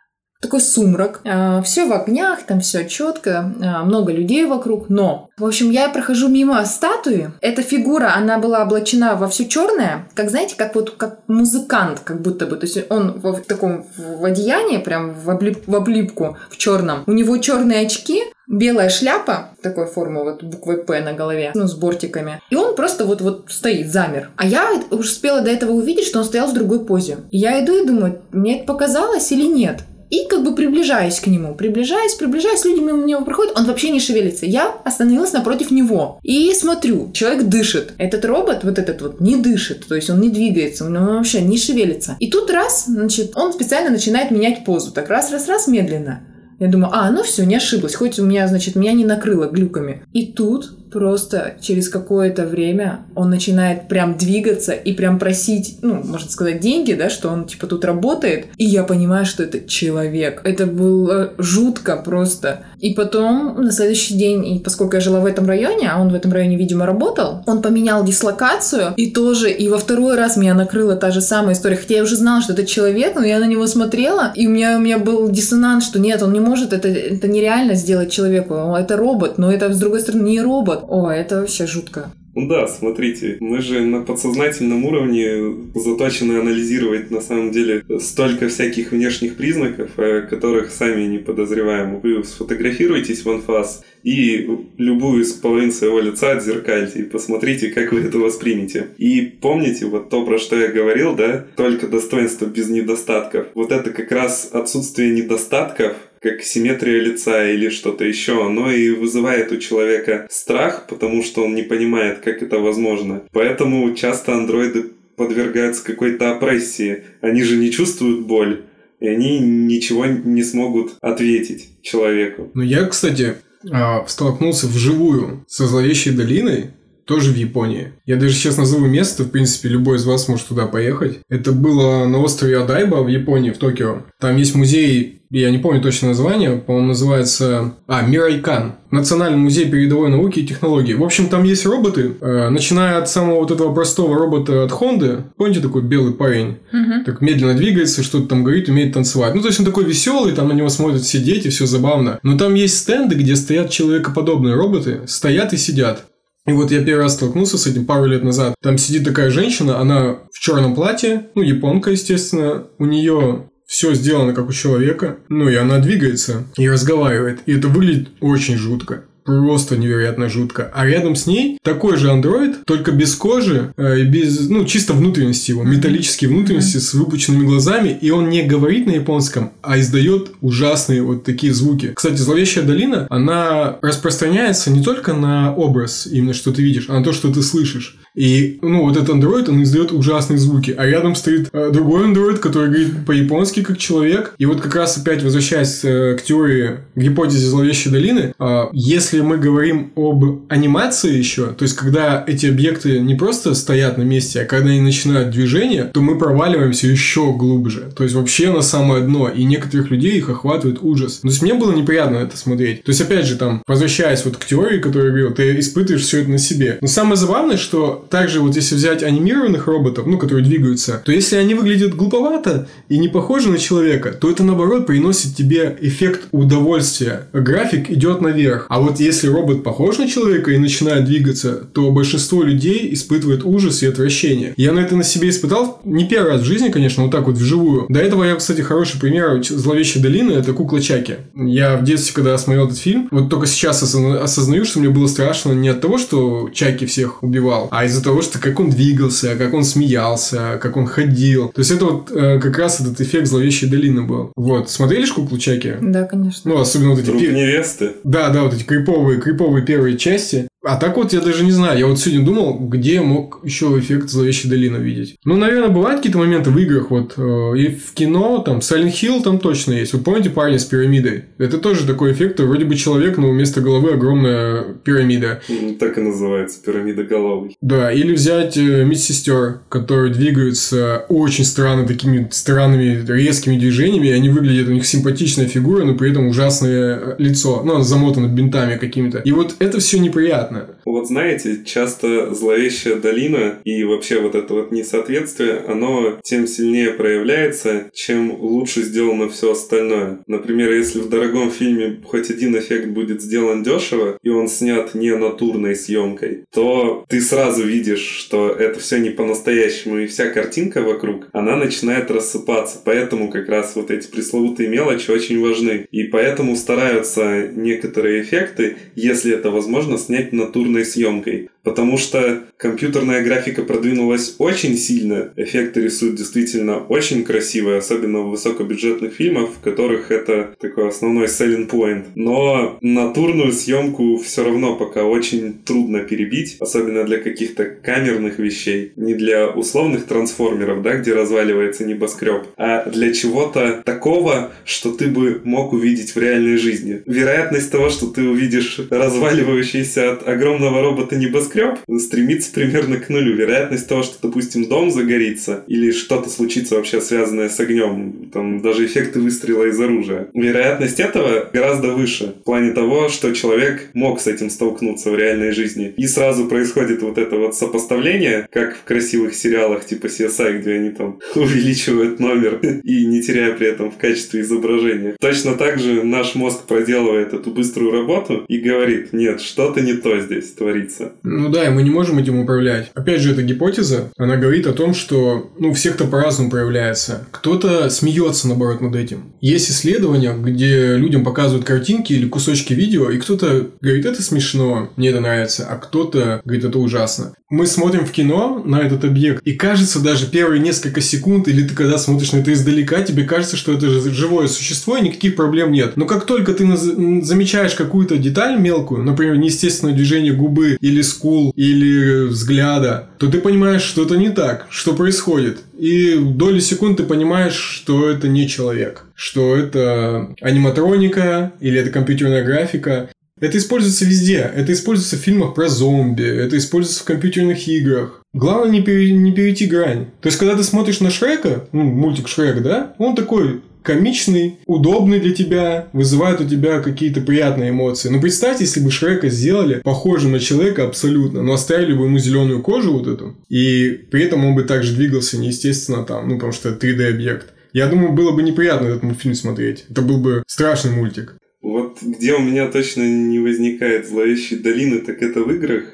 такой сумрак, все в огнях, там все четко, много людей вокруг, но в общем, я прохожу мимо статуи. Эта фигура, она была облачена во все черное, как знаете, как вот как музыкант, как будто бы. То есть он в таком в одеянии, прям в, облип, в облипку, в черном. У него черные очки, белая шляпа такой формы, вот буквой П на голове, ну, с бортиками. И он просто вот-вот стоит, замер. А я уже успела до этого увидеть, что он стоял в другой позе. Я иду и думаю, мне это показалось или нет? И как бы приближаюсь к нему, приближаюсь, приближаюсь, люди мимо него проходят, он вообще не шевелится. Я остановилась напротив него и смотрю, человек дышит. Этот робот, вот этот вот, не дышит, то есть он не двигается, он вообще не шевелится. И тут раз, значит, он специально начинает менять позу, так раз, раз, раз, медленно. Я думаю, а, ну все, не ошиблась, хоть у меня, значит, меня не накрыло глюками. И тут просто через какое-то время он начинает прям двигаться и прям просить, ну, можно сказать, деньги, да, что он типа тут работает. И я понимаю, что это человек. Это было жутко просто. И потом на следующий день, и поскольку я жила в этом районе, а он в этом районе, видимо, работал, он поменял дислокацию, и тоже, и во второй раз меня накрыла та же самая история. Хотя я уже знала, что это человек, но я на него смотрела, и у меня, у меня был диссонанс, что нет, он не может, это, это нереально сделать человеку. Это робот, но это, с другой стороны, не робот. О, это вообще жутко. Да, смотрите, мы же на подсознательном уровне заточены анализировать на самом деле столько всяких внешних признаков, о которых сами не подозреваем. Вы сфотографируетесь в анфас и любую из половин своего лица отзеркальте и посмотрите, как вы это воспримете. И помните вот то, про что я говорил, да, только достоинство без недостатков. Вот это как раз отсутствие недостатков как симметрия лица или что-то еще, оно и вызывает у человека страх, потому что он не понимает, как это возможно. Поэтому часто андроиды подвергаются какой-то опрессии. Они же не чувствуют боль, и они ничего не смогут ответить человеку. Ну, я, кстати, а, столкнулся вживую со зловещей долиной, тоже в Японии. Я даже сейчас назову место, в принципе, любой из вас может туда поехать. Это было на острове Адайба в Японии, в Токио. Там есть музей, я не помню точно название, по-моему, называется... А, Мирайкан. Национальный музей передовой науки и технологий. В общем, там есть роботы, э, начиная от самого вот этого простого робота от Хонды. Помните, такой белый парень? Угу. Так медленно двигается, что-то там говорит, умеет танцевать. Ну, то есть, он такой веселый, там на него смотрят все дети, все забавно. Но там есть стенды, где стоят человекоподобные роботы, стоят и сидят. И вот я первый раз столкнулся с этим пару лет назад. Там сидит такая женщина, она в черном платье, ну, японка, естественно. У нее все сделано как у человека, ну и она двигается и разговаривает. И это выглядит очень жутко просто невероятно жутко. А рядом с ней такой же андроид, только без кожи э, и без, ну, чисто внутренности его, металлические внутренности с выпученными глазами, и он не говорит на японском, а издает ужасные вот такие звуки. Кстати, зловещая долина, она распространяется не только на образ, именно что ты видишь, а на то, что ты слышишь. И, ну, вот этот андроид, он издает ужасные звуки. А рядом стоит э, другой андроид, который говорит по-японски, как человек. И вот как раз опять возвращаясь э, к теории, к гипотезе зловещей долины, э, если мы говорим об анимации еще, то есть когда эти объекты не просто стоят на месте, а когда они начинают движение, то мы проваливаемся еще глубже. То есть вообще на самое дно. И некоторых людей их охватывает ужас. То есть мне было неприятно это смотреть. То есть опять же там, возвращаясь вот к теории, которую я говорил, ты испытываешь все это на себе. Но самое забавное, что также вот если взять анимированных роботов, ну, которые двигаются, то если они выглядят глуповато и не похожи на человека, то это наоборот приносит тебе эффект удовольствия. График идет наверх. А вот если робот похож на человека и начинает двигаться, то большинство людей испытывает ужас и отвращение. Я на это на себе испытал не первый раз в жизни, конечно, вот так вот вживую. До этого я, кстати, хороший пример зловещей долины это кукла Чаки. Я в детстве, когда смотрел этот фильм, вот только сейчас осознаю, что мне было страшно не от того, что Чаки всех убивал, а из из-за того, что как он двигался, как он смеялся, как он ходил. То есть это вот э, как раз этот эффект зловещей долины был. Вот. Смотрели куклу Чаки? Да, конечно. Ну, особенно вот эти... Друг невесты. Да, да, вот эти криповые, криповые первые части. А так вот я даже не знаю. Я вот сегодня думал, где мог еще эффект зловещей долины видеть. Ну, наверное, бывают какие-то моменты в играх. Вот э, и в кино, там, Silent Hill там точно есть. Вы помните парня с пирамидой? Это тоже такой эффект. Вроде бы человек, но вместо головы огромная пирамида. Так и называется, пирамида головы. Да, или взять э, медсестер, которые двигаются очень странно, такими странными резкими движениями. Они выглядят, у них симпатичная фигура, но при этом ужасное лицо. Ну, замотано бинтами какими-то. И вот это все неприятно неприятное. Вот знаете, часто зловещая долина и вообще вот это вот несоответствие, оно тем сильнее проявляется, чем лучше сделано все остальное. Например, если в дорогом фильме хоть один эффект будет сделан дешево, и он снят не натурной съемкой, то ты сразу видишь, что это все не по-настоящему, и вся картинка вокруг, она начинает рассыпаться. Поэтому как раз вот эти пресловутые мелочи очень важны. И поэтому стараются некоторые эффекты, если это возможно, снять натурной съемкой. Потому что компьютерная графика продвинулась очень сильно, эффекты рисуют действительно очень красиво, особенно в высокобюджетных фильмах, в которых это такой основной selling point. Но натурную съемку все равно пока очень трудно перебить, особенно для каких-то камерных вещей, не для условных трансформеров, да, где разваливается небоскреб, а для чего-то такого, что ты бы мог увидеть в реальной жизни. Вероятность того, что ты увидишь разваливающийся от огромного робота небоскреб, небоскреб стремится примерно к нулю. Вероятность того, что, допустим, дом загорится или что-то случится вообще связанное с огнем, там даже эффекты выстрела из оружия, вероятность этого гораздо выше в плане того, что человек мог с этим столкнуться в реальной жизни. И сразу происходит вот это вот сопоставление, как в красивых сериалах типа CSI, где они там увеличивают номер и не теряя при этом в качестве изображения. Точно так же наш мозг проделывает эту быструю работу и говорит, нет, что-то не то здесь творится. Ну да, и мы не можем этим управлять. Опять же, эта гипотеза, она говорит о том, что, ну, у всех-то по-разному проявляется. Кто-то смеется, наоборот, над этим. Есть исследования, где людям показывают картинки или кусочки видео, и кто-то говорит, это смешно, мне это нравится, а кто-то говорит, это ужасно. Мы смотрим в кино на этот объект, и кажется даже первые несколько секунд, или ты когда смотришь на это издалека, тебе кажется, что это же живое существо, и никаких проблем нет. Но как только ты замечаешь какую-то деталь мелкую, например, неестественное движение губы или скул, или взгляда, то ты понимаешь, что это не так, что происходит. И доли секунд ты понимаешь, что это не человек, что это аниматроника или это компьютерная графика. Это используется везде. Это используется в фильмах про зомби, это используется в компьютерных играх. Главное не, пере, не перейти грань. То есть, когда ты смотришь на Шрека, ну, мультик Шрек, да, он такой комичный, удобный для тебя, вызывает у тебя какие-то приятные эмоции. Но представьте, если бы Шрека сделали похожим на человека абсолютно, но оставили бы ему зеленую кожу вот эту, и при этом он бы также двигался неестественно там, ну, потому что 3D-объект. Я думаю, было бы неприятно этот мультфильм смотреть. Это был бы страшный мультик. Вот где у меня точно не возникает зловещей долины, так это в играх.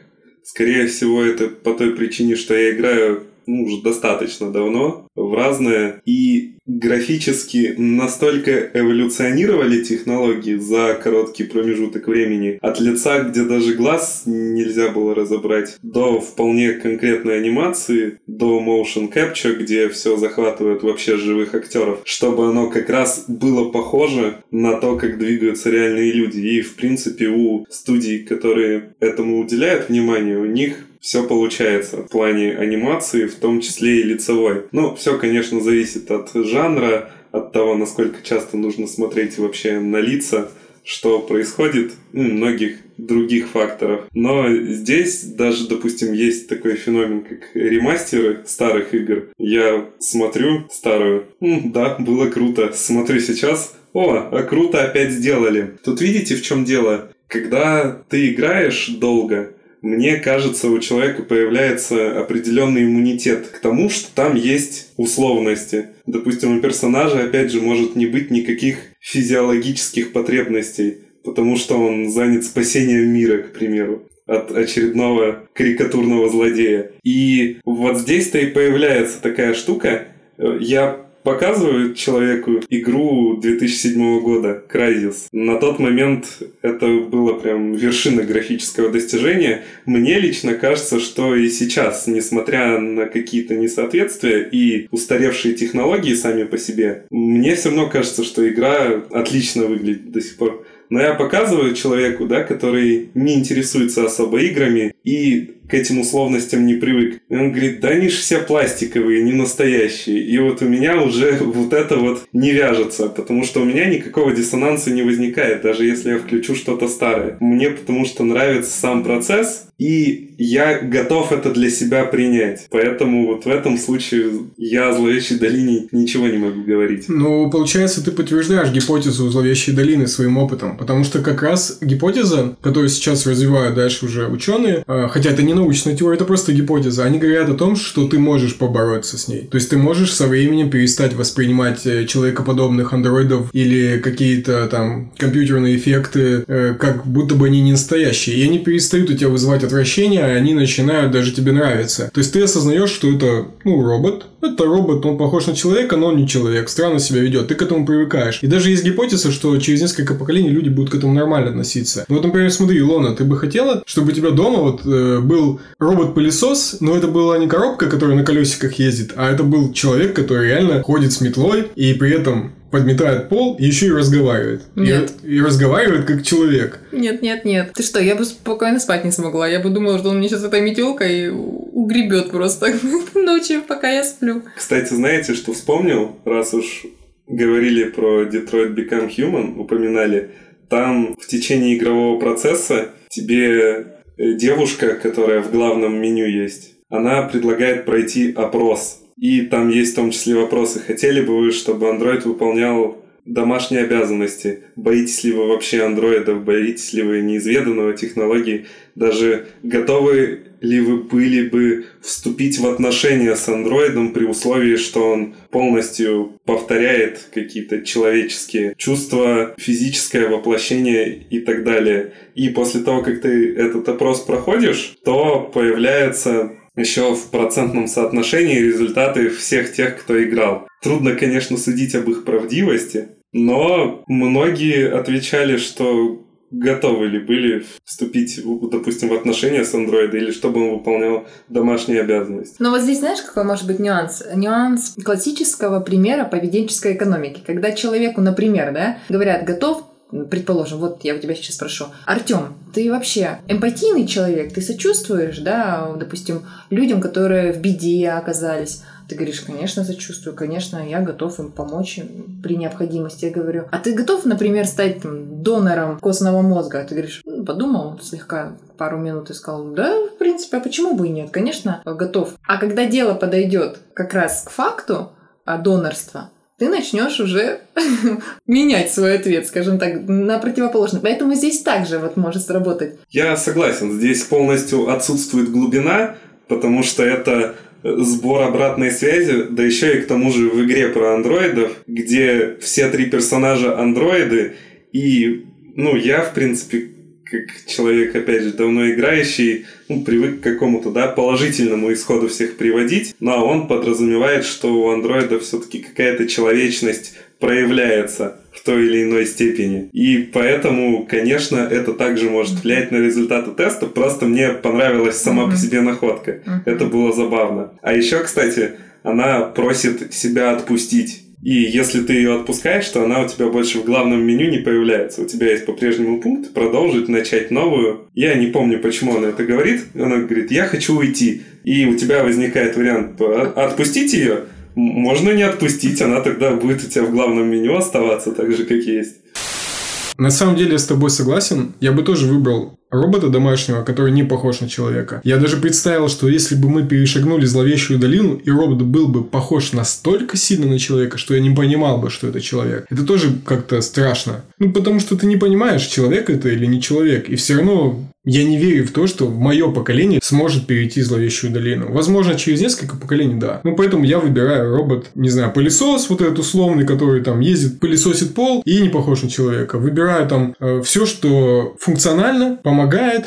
Скорее всего, это по той причине, что я играю ну, уже достаточно давно в разные. И графически настолько эволюционировали технологии за короткий промежуток времени. От лица, где даже глаз нельзя было разобрать, до вполне конкретной анимации, до motion capture, где все захватывают вообще живых актеров, чтобы оно как раз было похоже на то, как двигаются реальные люди. И, в принципе, у студий, которые этому уделяют внимание, у них все получается в плане анимации, в том числе и лицевой. Ну, все, конечно, зависит от жанра, от того, насколько часто нужно смотреть вообще на лица, что происходит, ну, многих других факторов. Но здесь даже, допустим, есть такой феномен, как ремастеры старых игр. Я смотрю старую, М, да, было круто. Смотрю сейчас, о, а круто опять сделали. Тут видите, в чем дело? Когда ты играешь долго, мне кажется, у человека появляется определенный иммунитет к тому, что там есть условности. Допустим, у персонажа, опять же, может не быть никаких физиологических потребностей, потому что он занят спасением мира, к примеру от очередного карикатурного злодея. И вот здесь-то и появляется такая штука. Я показывают человеку игру 2007 года Crysis. На тот момент это было прям вершина графического достижения. Мне лично кажется, что и сейчас, несмотря на какие-то несоответствия и устаревшие технологии сами по себе, мне все равно кажется, что игра отлично выглядит до сих пор. Но я показываю человеку, да, который не интересуется особо играми и к этим условностям не привык. И он говорит, да они же все пластиковые, не настоящие. И вот у меня уже вот это вот не вяжется, потому что у меня никакого диссонанса не возникает, даже если я включу что-то старое. Мне потому что нравится сам процесс, и я готов это для себя принять. Поэтому вот в этом случае я о зловещей долине ничего не могу говорить. Ну, получается, ты подтверждаешь гипотезу зловещей долины своим опытом, потому что как раз гипотеза, которую сейчас развивают дальше уже ученые, а, хотя это не научная теория, это просто гипотеза, они говорят о том, что ты можешь побороться с ней. То есть ты можешь со временем перестать воспринимать э, человекоподобных андроидов или какие-то там компьютерные эффекты, э, как будто бы они не настоящие. И они перестают у тебя вызывать отвращение, а они начинают даже тебе нравиться. То есть ты осознаешь, что это, ну, робот. Это робот, он похож на человека, но он не человек. Странно себя ведет. Ты к этому привыкаешь. И даже есть гипотеза, что через несколько поколений люди будут к этому нормально относиться. Ну вот, например, смотри, Илона, ты бы хотела, чтобы у тебя дома вот э, был робот-пылесос, но это была не коробка, которая на колесиках ездит, а это был человек, который реально ходит с метлой и при этом подметает пол и еще и разговаривает. Нет. И, и разговаривает как человек. Нет, нет, нет. Ты что, я бы спокойно спать не смогла. Я бы думала, что он мне сейчас этой метелкой угребет просто ночью, пока я сплю. Кстати, знаете, что вспомнил, раз уж говорили про Detroit Become Human, упоминали, там в течение игрового процесса тебе девушка, которая в главном меню есть, она предлагает пройти опрос и там есть в том числе вопросы, хотели бы вы, чтобы Android выполнял домашние обязанности? Боитесь ли вы вообще андроидов? Боитесь ли вы неизведанного технологий? Даже готовы ли вы были бы вступить в отношения с андроидом при условии, что он полностью повторяет какие-то человеческие чувства, физическое воплощение и так далее. И после того, как ты этот опрос проходишь, то появляется еще в процентном соотношении результаты всех тех, кто играл. Трудно, конечно, судить об их правдивости, но многие отвечали, что готовы ли были вступить, допустим, в отношения с андроидом или чтобы он выполнял домашние обязанности. Но вот здесь знаешь, какой может быть нюанс? Нюанс классического примера поведенческой экономики. Когда человеку, например, да, говорят, готов предположим, вот я у тебя сейчас спрошу, Артем, ты вообще эмпатийный человек, ты сочувствуешь, да, допустим, людям, которые в беде оказались, ты говоришь, конечно, сочувствую, конечно, я готов им помочь при необходимости. Я говорю, а ты готов, например, стать там, донором костного мозга? Ты говоришь, ну, подумал слегка пару минут и сказал, да, в принципе, а почему бы и нет? Конечно, готов. А когда дело подойдет как раз к факту а, донорства, ты начнешь уже менять свой ответ, скажем так, на противоположный. Поэтому здесь также вот может сработать. Я согласен, здесь полностью отсутствует глубина, потому что это сбор обратной связи, да еще и к тому же в игре про андроидов, где все три персонажа андроиды, и, ну, я, в принципе, как человек, опять же, давно играющий, ну, привык к какому-то, да, положительному исходу всех приводить, но он подразумевает, что у андроида все-таки какая-то человечность проявляется в той или иной степени. И поэтому, конечно, это также может влиять на результаты теста. Просто мне понравилась сама mm-hmm. по себе находка. Mm-hmm. Это было забавно. А еще, кстати, она просит себя отпустить. И если ты ее отпускаешь, то она у тебя больше в главном меню не появляется. У тебя есть по-прежнему пункт продолжить, начать новую. Я не помню, почему она это говорит. Она говорит, я хочу уйти. И у тебя возникает вариант отпустить ее, можно не отпустить, она тогда будет у тебя в главном меню оставаться так же, как есть. На самом деле я с тобой согласен. Я бы тоже выбрал робота домашнего, который не похож на человека. Я даже представил, что если бы мы перешагнули зловещую долину, и робот был бы похож настолько сильно на человека, что я не понимал бы, что это человек. Это тоже как-то страшно. Ну, потому что ты не понимаешь, человек это или не человек. И все равно я не верю в то, что мое поколение сможет перейти зловещую долину. Возможно, через несколько поколений, да. Ну, поэтому я выбираю робот, не знаю, пылесос, вот этот условный, который там ездит, пылесосит пол и не похож на человека. Выбираю там э, все, что функционально, помогает,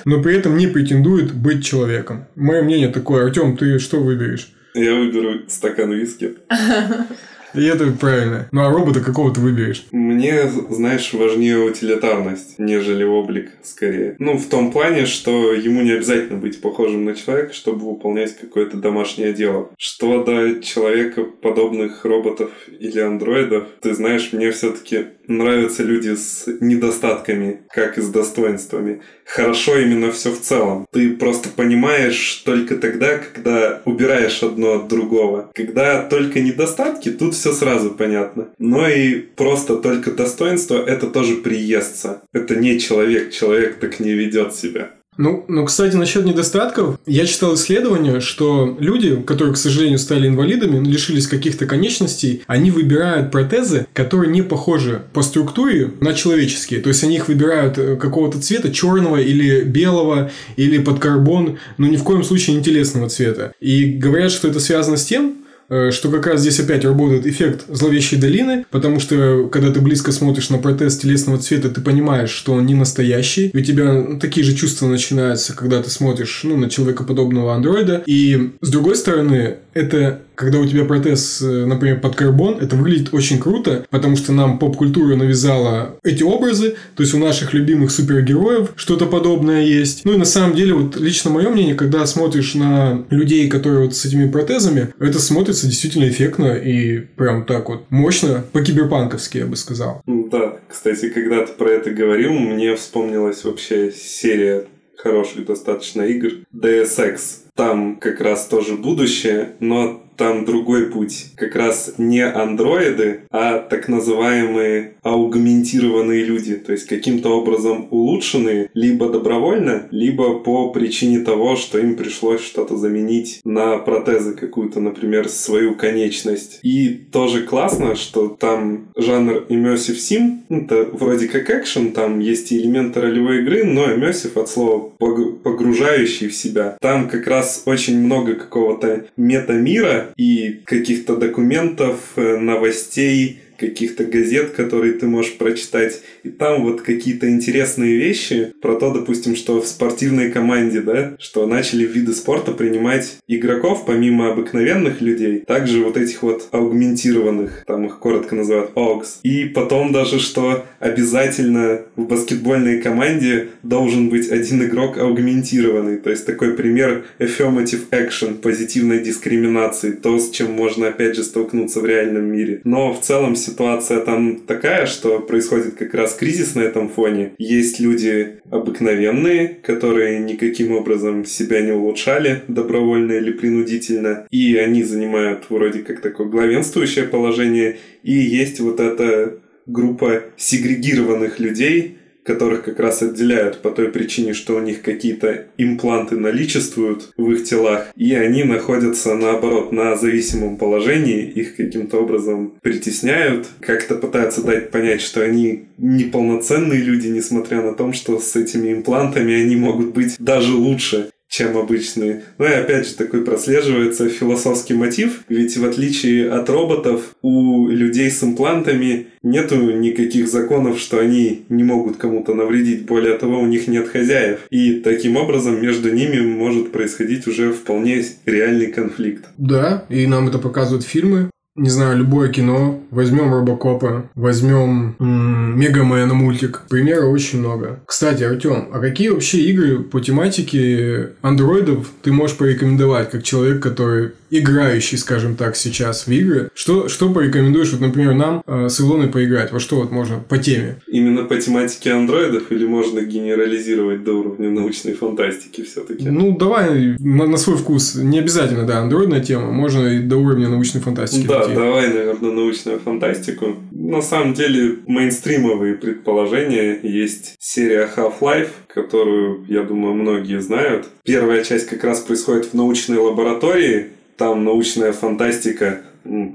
но при этом не претендует быть человеком. Мое мнение такое. Артем, ты что выберешь? Я выберу стакан виски. И это правильно. Ну а робота какого ты выберешь? Мне, знаешь, важнее утилитарность, нежели облик, скорее. Ну, в том плане, что ему не обязательно быть похожим на человека, чтобы выполнять какое-то домашнее дело. Что до человека подобных роботов или андроидов, ты знаешь, мне все-таки нравятся люди с недостатками, как и с достоинствами. хорошо именно все в целом. Ты просто понимаешь только тогда, когда убираешь одно от другого. Когда только недостатки, тут все сразу понятно. Но и просто только достоинство, это тоже приестся. Это не человек, человек так не ведет себя. Ну, ну, кстати, насчет недостатков, я читал исследование, что люди, которые, к сожалению, стали инвалидами, ну, лишились каких-то конечностей, они выбирают протезы, которые не похожи по структуре на человеческие. То есть они их выбирают э, какого-то цвета, черного или белого, или под карбон, но ни в коем случае не телесного цвета. И говорят, что это связано с тем, что как раз здесь опять работает эффект зловещей долины, потому что когда ты близко смотришь на протез телесного цвета, ты понимаешь, что он не настоящий, и у тебя ну, такие же чувства начинаются, когда ты смотришь ну, на человекоподобного андроида. И с другой стороны, это когда у тебя протез, э, например, под карбон, это выглядит очень круто, потому что нам поп-культура навязала эти образы, то есть у наших любимых супергероев что-то подобное есть. Ну и на самом деле, вот лично мое мнение, когда смотришь на людей, которые вот с этими протезами, это смотрится действительно эффектно и прям так вот мощно, по-киберпанковски, я бы сказал. Да, кстати, когда ты про это говорил, мне вспомнилась вообще серия хороших достаточно игр Deus Ex. Там как раз тоже будущее, но там другой путь. Как раз не андроиды, а так называемые аугментированные люди, то есть каким-то образом улучшенные либо добровольно, либо по причине того, что им пришлось что-то заменить на протезы какую-то, например, свою конечность. И тоже классно, что там жанр immersive sim, ну, это вроде как экшен, там есть и элементы ролевой игры, но immersive от слова погружающий в себя. Там как раз очень много какого-то мета-мира, и каких-то документов, э, новостей, каких-то газет, которые ты можешь прочитать. И там вот какие-то интересные вещи про то, допустим, что в спортивной команде, да, что начали виды спорта принимать игроков помимо обыкновенных людей, также вот этих вот аугментированных, там их коротко называют OGS. И потом даже, что обязательно в баскетбольной команде должен быть один игрок аугментированный. То есть такой пример affirmative action, позитивной дискриминации, то, с чем можно опять же столкнуться в реальном мире. Но в целом ситуация там такая, что происходит как раз кризис на этом фоне. Есть люди обыкновенные, которые никаким образом себя не улучшали, добровольно или принудительно, и они занимают вроде как такое главенствующее положение, и есть вот эта группа сегрегированных людей, которых как раз отделяют по той причине, что у них какие-то импланты наличествуют в их телах, и они находятся, наоборот, на зависимом положении, их каким-то образом притесняют, как-то пытаются дать понять, что они неполноценные люди, несмотря на то, что с этими имплантами они могут быть даже лучше чем обычные. Ну и опять же такой прослеживается философский мотив, ведь в отличие от роботов у людей с имплантами нету никаких законов, что они не могут кому-то навредить. Более того, у них нет хозяев. И таким образом между ними может происходить уже вполне реальный конфликт. Да, и нам это показывают фильмы не знаю, любое кино, возьмем Робокопа, возьмем Мегамена мультик. Примеров очень много. Кстати, Артем, а какие вообще игры по тематике андроидов ты можешь порекомендовать, как человек, который играющий, скажем так, сейчас в игры? Что, что порекомендуешь, вот, например, нам э, с Илоной поиграть? Во что вот можно по теме? Именно по тематике андроидов или можно генерализировать до уровня научной фантастики все-таки? Ну, давай на, на свой вкус. Не обязательно, да, андроидная тема. Можно и до уровня научной фантастики. Да, да, давай, наверное, научную фантастику. На самом деле, мейнстримовые предположения. Есть серия Half-Life, которую, я думаю, многие знают. Первая часть как раз происходит в научной лаборатории. Там научная фантастика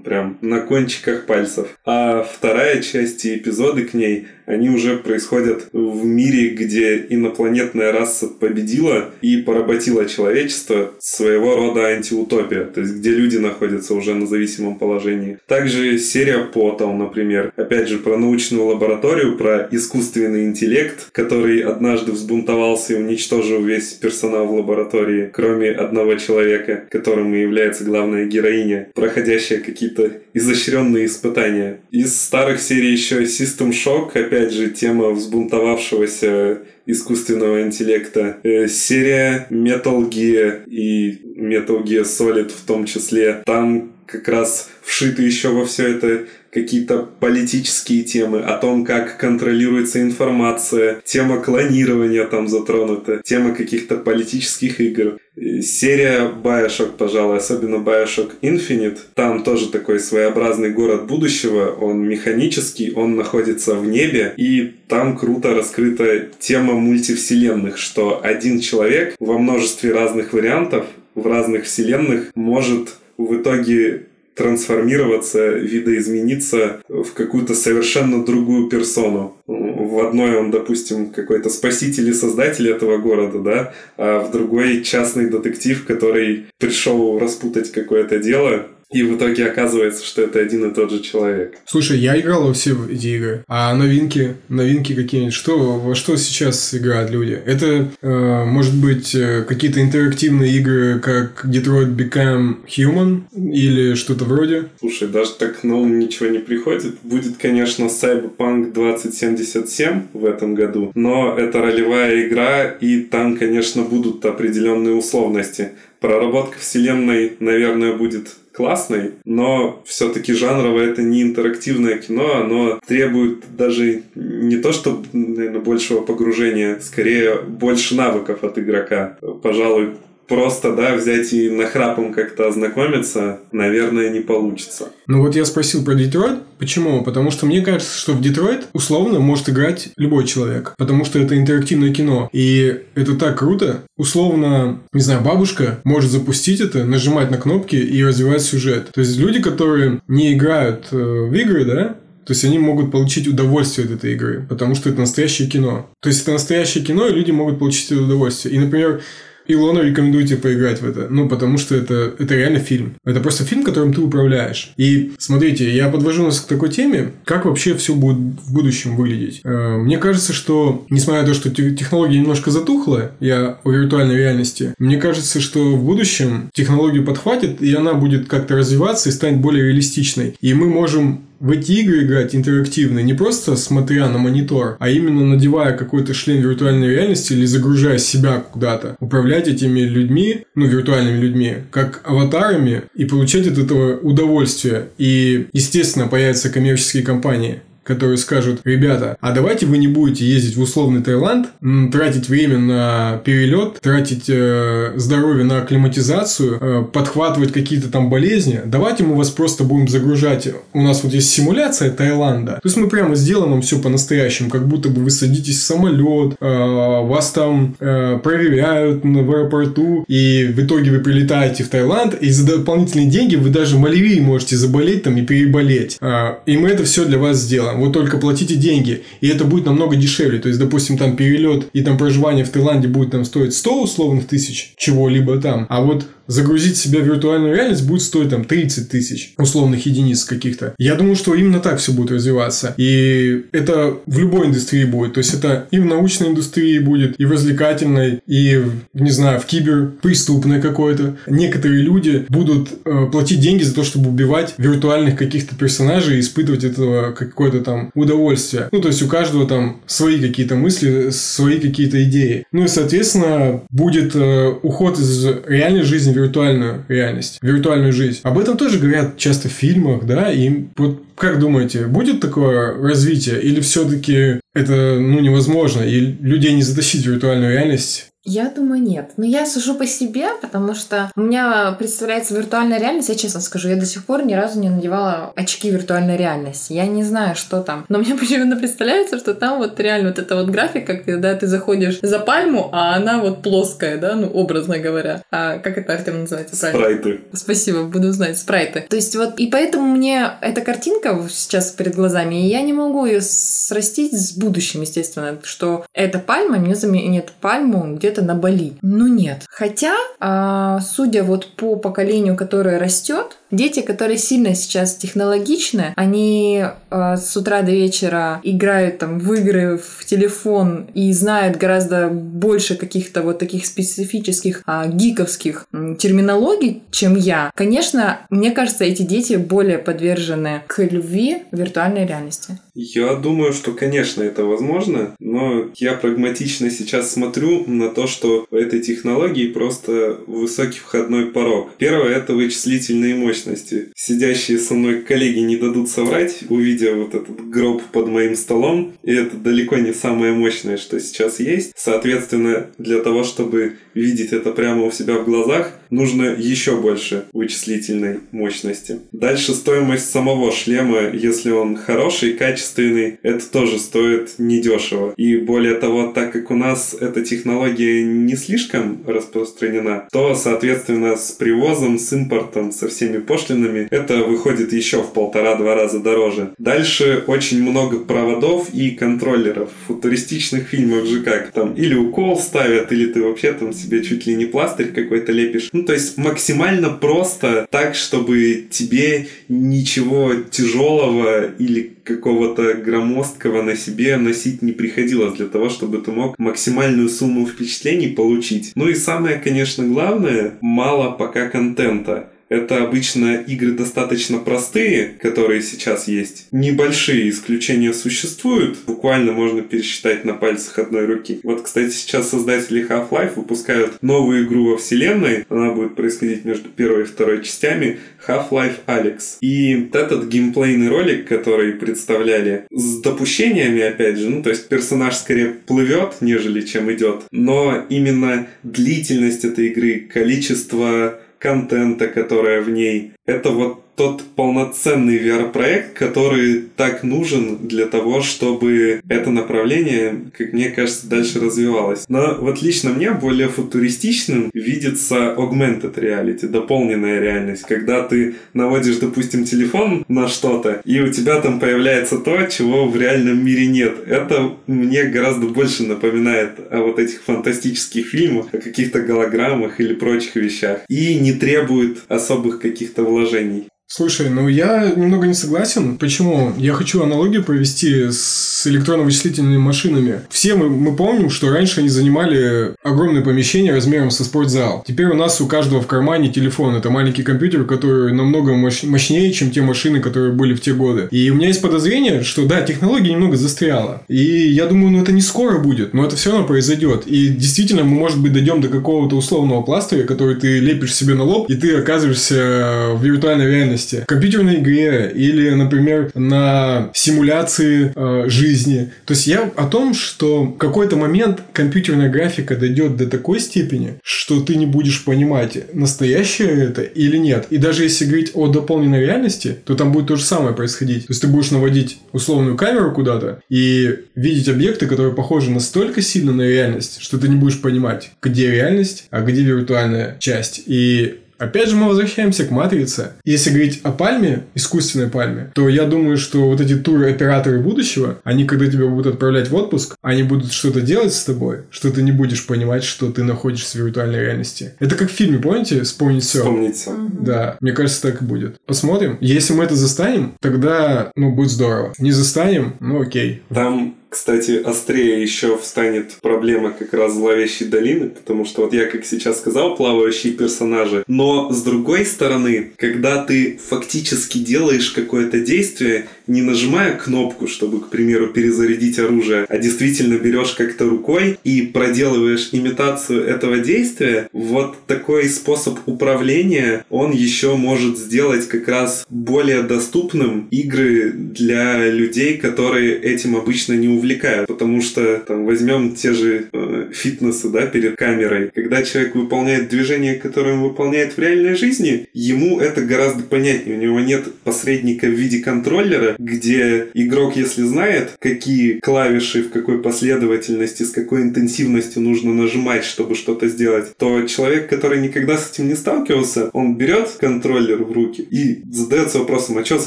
прям на кончиках пальцев. А вторая часть и эпизоды к ней они уже происходят в мире, где инопланетная раса победила и поработила человечество, своего рода антиутопия, то есть где люди находятся уже на зависимом положении. Также серия Потал, например, опять же про научную лабораторию, про искусственный интеллект, который однажды взбунтовался и уничтожил весь персонал в лаборатории, кроме одного человека, которым и является главная героиня, проходящая какие-то изощренные испытания. Из старых серий еще System Shock, опять опять же, тема взбунтовавшегося искусственного интеллекта. Э, серия Metal Gear и Metal Gear Solid в том числе. Там как раз вшиты еще во все это какие-то политические темы, о том, как контролируется информация, тема клонирования там затронута, тема каких-то политических игр. Серия Bioshock, пожалуй, особенно Bioshock Infinite, там тоже такой своеобразный город будущего, он механический, он находится в небе, и там круто раскрыта тема мультивселенных, что один человек во множестве разных вариантов в разных вселенных может в итоге трансформироваться, видоизмениться в какую-то совершенно другую персону. В одной он, допустим, какой-то спаситель и создатель этого города, да, а в другой частный детектив, который пришел распутать какое-то дело, и в итоге оказывается, что это один и тот же человек. Слушай, я играл во все эти игры. А новинки? Новинки какие-нибудь? Что, во что сейчас играют люди? Это, э, может быть, э, какие-то интерактивные игры, как Detroit Become Human? Или что-то вроде? Слушай, даже так на ум ничего не приходит. Будет, конечно, Cyberpunk 2077 в этом году, но это ролевая игра, и там, конечно, будут определенные условности. Проработка вселенной, наверное, будет классной, но все-таки жанровое это не интерактивное кино, оно требует даже не то, что, наверное, большего погружения, скорее больше навыков от игрока. Пожалуй, просто, да, взять и нахрапом как-то ознакомиться, наверное, не получится. Ну вот я спросил про Детройт. Почему? Потому что мне кажется, что в Детройт условно может играть любой человек. Потому что это интерактивное кино. И это так круто. Условно, не знаю, бабушка может запустить это, нажимать на кнопки и развивать сюжет. То есть люди, которые не играют э, в игры, да, то есть они могут получить удовольствие от этой игры, потому что это настоящее кино. То есть это настоящее кино, и люди могут получить удовольствие. И, например, Илону рекомендую тебе поиграть в это. Ну, потому что это, это реально фильм. Это просто фильм, которым ты управляешь. И смотрите, я подвожу нас к такой теме, как вообще все будет в будущем выглядеть. Э, мне кажется, что, несмотря на то, что технология немножко затухла, я о виртуальной реальности, мне кажется, что в будущем технологию подхватит, и она будет как-то развиваться и станет более реалистичной. И мы можем в эти игры играть интерактивно, не просто смотря на монитор, а именно надевая какой-то шлем виртуальной реальности или загружая себя куда-то, управлять этими людьми, ну, виртуальными людьми, как аватарами и получать от этого удовольствие. И, естественно, появятся коммерческие компании, которые скажут, ребята, а давайте вы не будете ездить в условный Таиланд, тратить время на перелет, тратить э, здоровье на акклиматизацию, э, подхватывать какие-то там болезни. Давайте мы вас просто будем загружать. У нас вот есть симуляция Таиланда. То есть мы прямо сделаем вам все по-настоящему, как будто бы вы садитесь в самолет, э, вас там э, проверяют в аэропорту, и в итоге вы прилетаете в Таиланд, и за дополнительные деньги вы даже малярией можете заболеть там и переболеть. Э, и мы это все для вас сделаем вы только платите деньги, и это будет намного дешевле. То есть, допустим, там перелет и там проживание в Таиланде будет там стоить 100 условных тысяч чего-либо там, а вот загрузить себя в виртуальную реальность будет стоить там 30 тысяч условных единиц каких-то. Я думаю, что именно так все будет развиваться. И это в любой индустрии будет. То есть это и в научной индустрии будет, и в развлекательной, и, не знаю, в киберпреступной какой-то. Некоторые люди будут э, платить деньги за то, чтобы убивать виртуальных каких-то персонажей и испытывать этого какое-то там удовольствие. Ну, то есть у каждого там свои какие-то мысли, свои какие-то идеи. Ну и, соответственно, будет э, уход из реальной жизни виртуальную реальность, виртуальную жизнь. Об этом тоже говорят часто в фильмах, да, и вот как думаете, будет такое развитие или все-таки это ну, невозможно, и людей не затащить в виртуальную реальность я думаю, нет. Но я сужу по себе, потому что у меня представляется виртуальная реальность. Я честно скажу, я до сих пор ни разу не надевала очки виртуальной реальности. Я не знаю, что там. Но мне почему-то представляется, что там вот реально вот это вот графика, когда ты заходишь за пальму, а она вот плоская, да, ну, образно говоря. А как это, Артем, называется правильно? Спрайты. Спасибо, буду знать. Спрайты. То есть вот, и поэтому мне эта картинка сейчас перед глазами, и я не могу ее срастить с будущим, естественно, что эта пальма мне заменит пальму где-то где-то на Бали. Ну нет. Хотя, а, судя вот по поколению, которое растет, дети, которые сильно сейчас технологичны, они а, с утра до вечера играют там в игры в телефон и знают гораздо больше каких-то вот таких специфических а, гиковских терминологий, чем я. Конечно, мне кажется, эти дети более подвержены к любви виртуальной реальности. Я думаю, что, конечно, это возможно, но я прагматично сейчас смотрю на то, что у этой технологии просто высокий входной порог. Первое — это вычислительные мощности мощности. Сидящие со мной коллеги не дадут соврать, увидя вот этот гроб под моим столом, и это далеко не самое мощное, что сейчас есть. Соответственно, для того, чтобы видеть это прямо у себя в глазах, нужно еще больше вычислительной мощности. Дальше стоимость самого шлема, если он хороший, качественный, это тоже стоит недешево. И более того, так как у нас эта технология не слишком распространена, то, соответственно, с привозом, с импортом, со всеми пошлинами, это выходит еще в полтора-два раза дороже. Дальше очень много проводов и контроллеров. В футуристичных фильмах же как, там или укол ставят, или ты вообще там себе чуть ли не пластырь какой-то лепишь. Ну, то есть максимально просто так, чтобы тебе ничего тяжелого или какого-то громоздкого на себе носить не приходилось для того, чтобы ты мог максимальную сумму впечатлений получить. Ну и самое, конечно, главное, мало пока контента. Это обычно игры достаточно простые, которые сейчас есть. Небольшие исключения существуют. Буквально можно пересчитать на пальцах одной руки. Вот, кстати, сейчас создатели Half-Life выпускают новую игру во вселенной. Она будет происходить между первой и второй частями. Half-Life Alex. И этот геймплейный ролик, который представляли с допущениями, опять же, ну, то есть персонаж скорее плывет, нежели чем идет. Но именно длительность этой игры, количество контента, которое в ней. Это вот тот полноценный VR-проект, который так нужен для того, чтобы это направление, как мне кажется, дальше развивалось. Но вот лично мне более футуристичным видится augmented reality, дополненная реальность, когда ты наводишь, допустим, телефон на что-то, и у тебя там появляется то, чего в реальном мире нет. Это мне гораздо больше напоминает о вот этих фантастических фильмах, о каких-то голограммах или прочих вещах, и не требует особых каких-то вложений положений. Слушай, ну я немного не согласен. Почему? Я хочу аналогию провести с электронно-вычислительными машинами. Все мы, мы помним, что раньше они занимали огромное помещение размером со спортзал. Теперь у нас у каждого в кармане телефон. Это маленький компьютер, который намного мощ- мощнее, чем те машины, которые были в те годы. И у меня есть подозрение, что да, технология немного застряла. И я думаю, ну это не скоро будет, но это все равно произойдет. И действительно, мы, может быть, дойдем до какого-то условного пластыря, который ты лепишь себе на лоб, и ты оказываешься в виртуальной реальности реальности, в компьютерной игре или, например, на симуляции э, жизни. То есть я о том, что в какой-то момент компьютерная графика дойдет до такой степени, что ты не будешь понимать, настоящее это или нет. И даже если говорить о дополненной реальности, то там будет то же самое происходить. То есть ты будешь наводить условную камеру куда-то и видеть объекты, которые похожи настолько сильно на реальность, что ты не будешь понимать, где реальность, а где виртуальная часть. И Опять же, мы возвращаемся к матрице. Если говорить о пальме, искусственной пальме, то я думаю, что вот эти туры-операторы будущего, они, когда тебя будут отправлять в отпуск, они будут что-то делать с тобой, что ты не будешь понимать, что ты находишься в виртуальной реальности. Это как в фильме, помните? Вспомнить все. Вспомнить все. Да, мне кажется, так и будет. Посмотрим. Если мы это застанем, тогда, ну, будет здорово. Не застанем, ну, окей. Там кстати, острее еще встанет проблема как раз зловещей долины, потому что вот я, как сейчас сказал, плавающие персонажи. Но с другой стороны, когда ты фактически делаешь какое-то действие, не нажимая кнопку, чтобы, к примеру, перезарядить оружие, а действительно берешь как-то рукой и проделываешь имитацию этого действия, вот такой способ управления, он еще может сделать как раз более доступным игры для людей, которые этим обычно не увлекают. Потому что, там, возьмем те же э, фитнесы, да, перед камерой. Когда человек выполняет движение, которое он выполняет в реальной жизни, ему это гораздо понятнее. У него нет посредника в виде контроллера, где игрок, если знает, какие клавиши в какой последовательности, с какой интенсивностью нужно нажимать, чтобы что-то сделать, то человек, который никогда с этим не сталкивался, он берет контроллер в руки и задается вопросом, а что с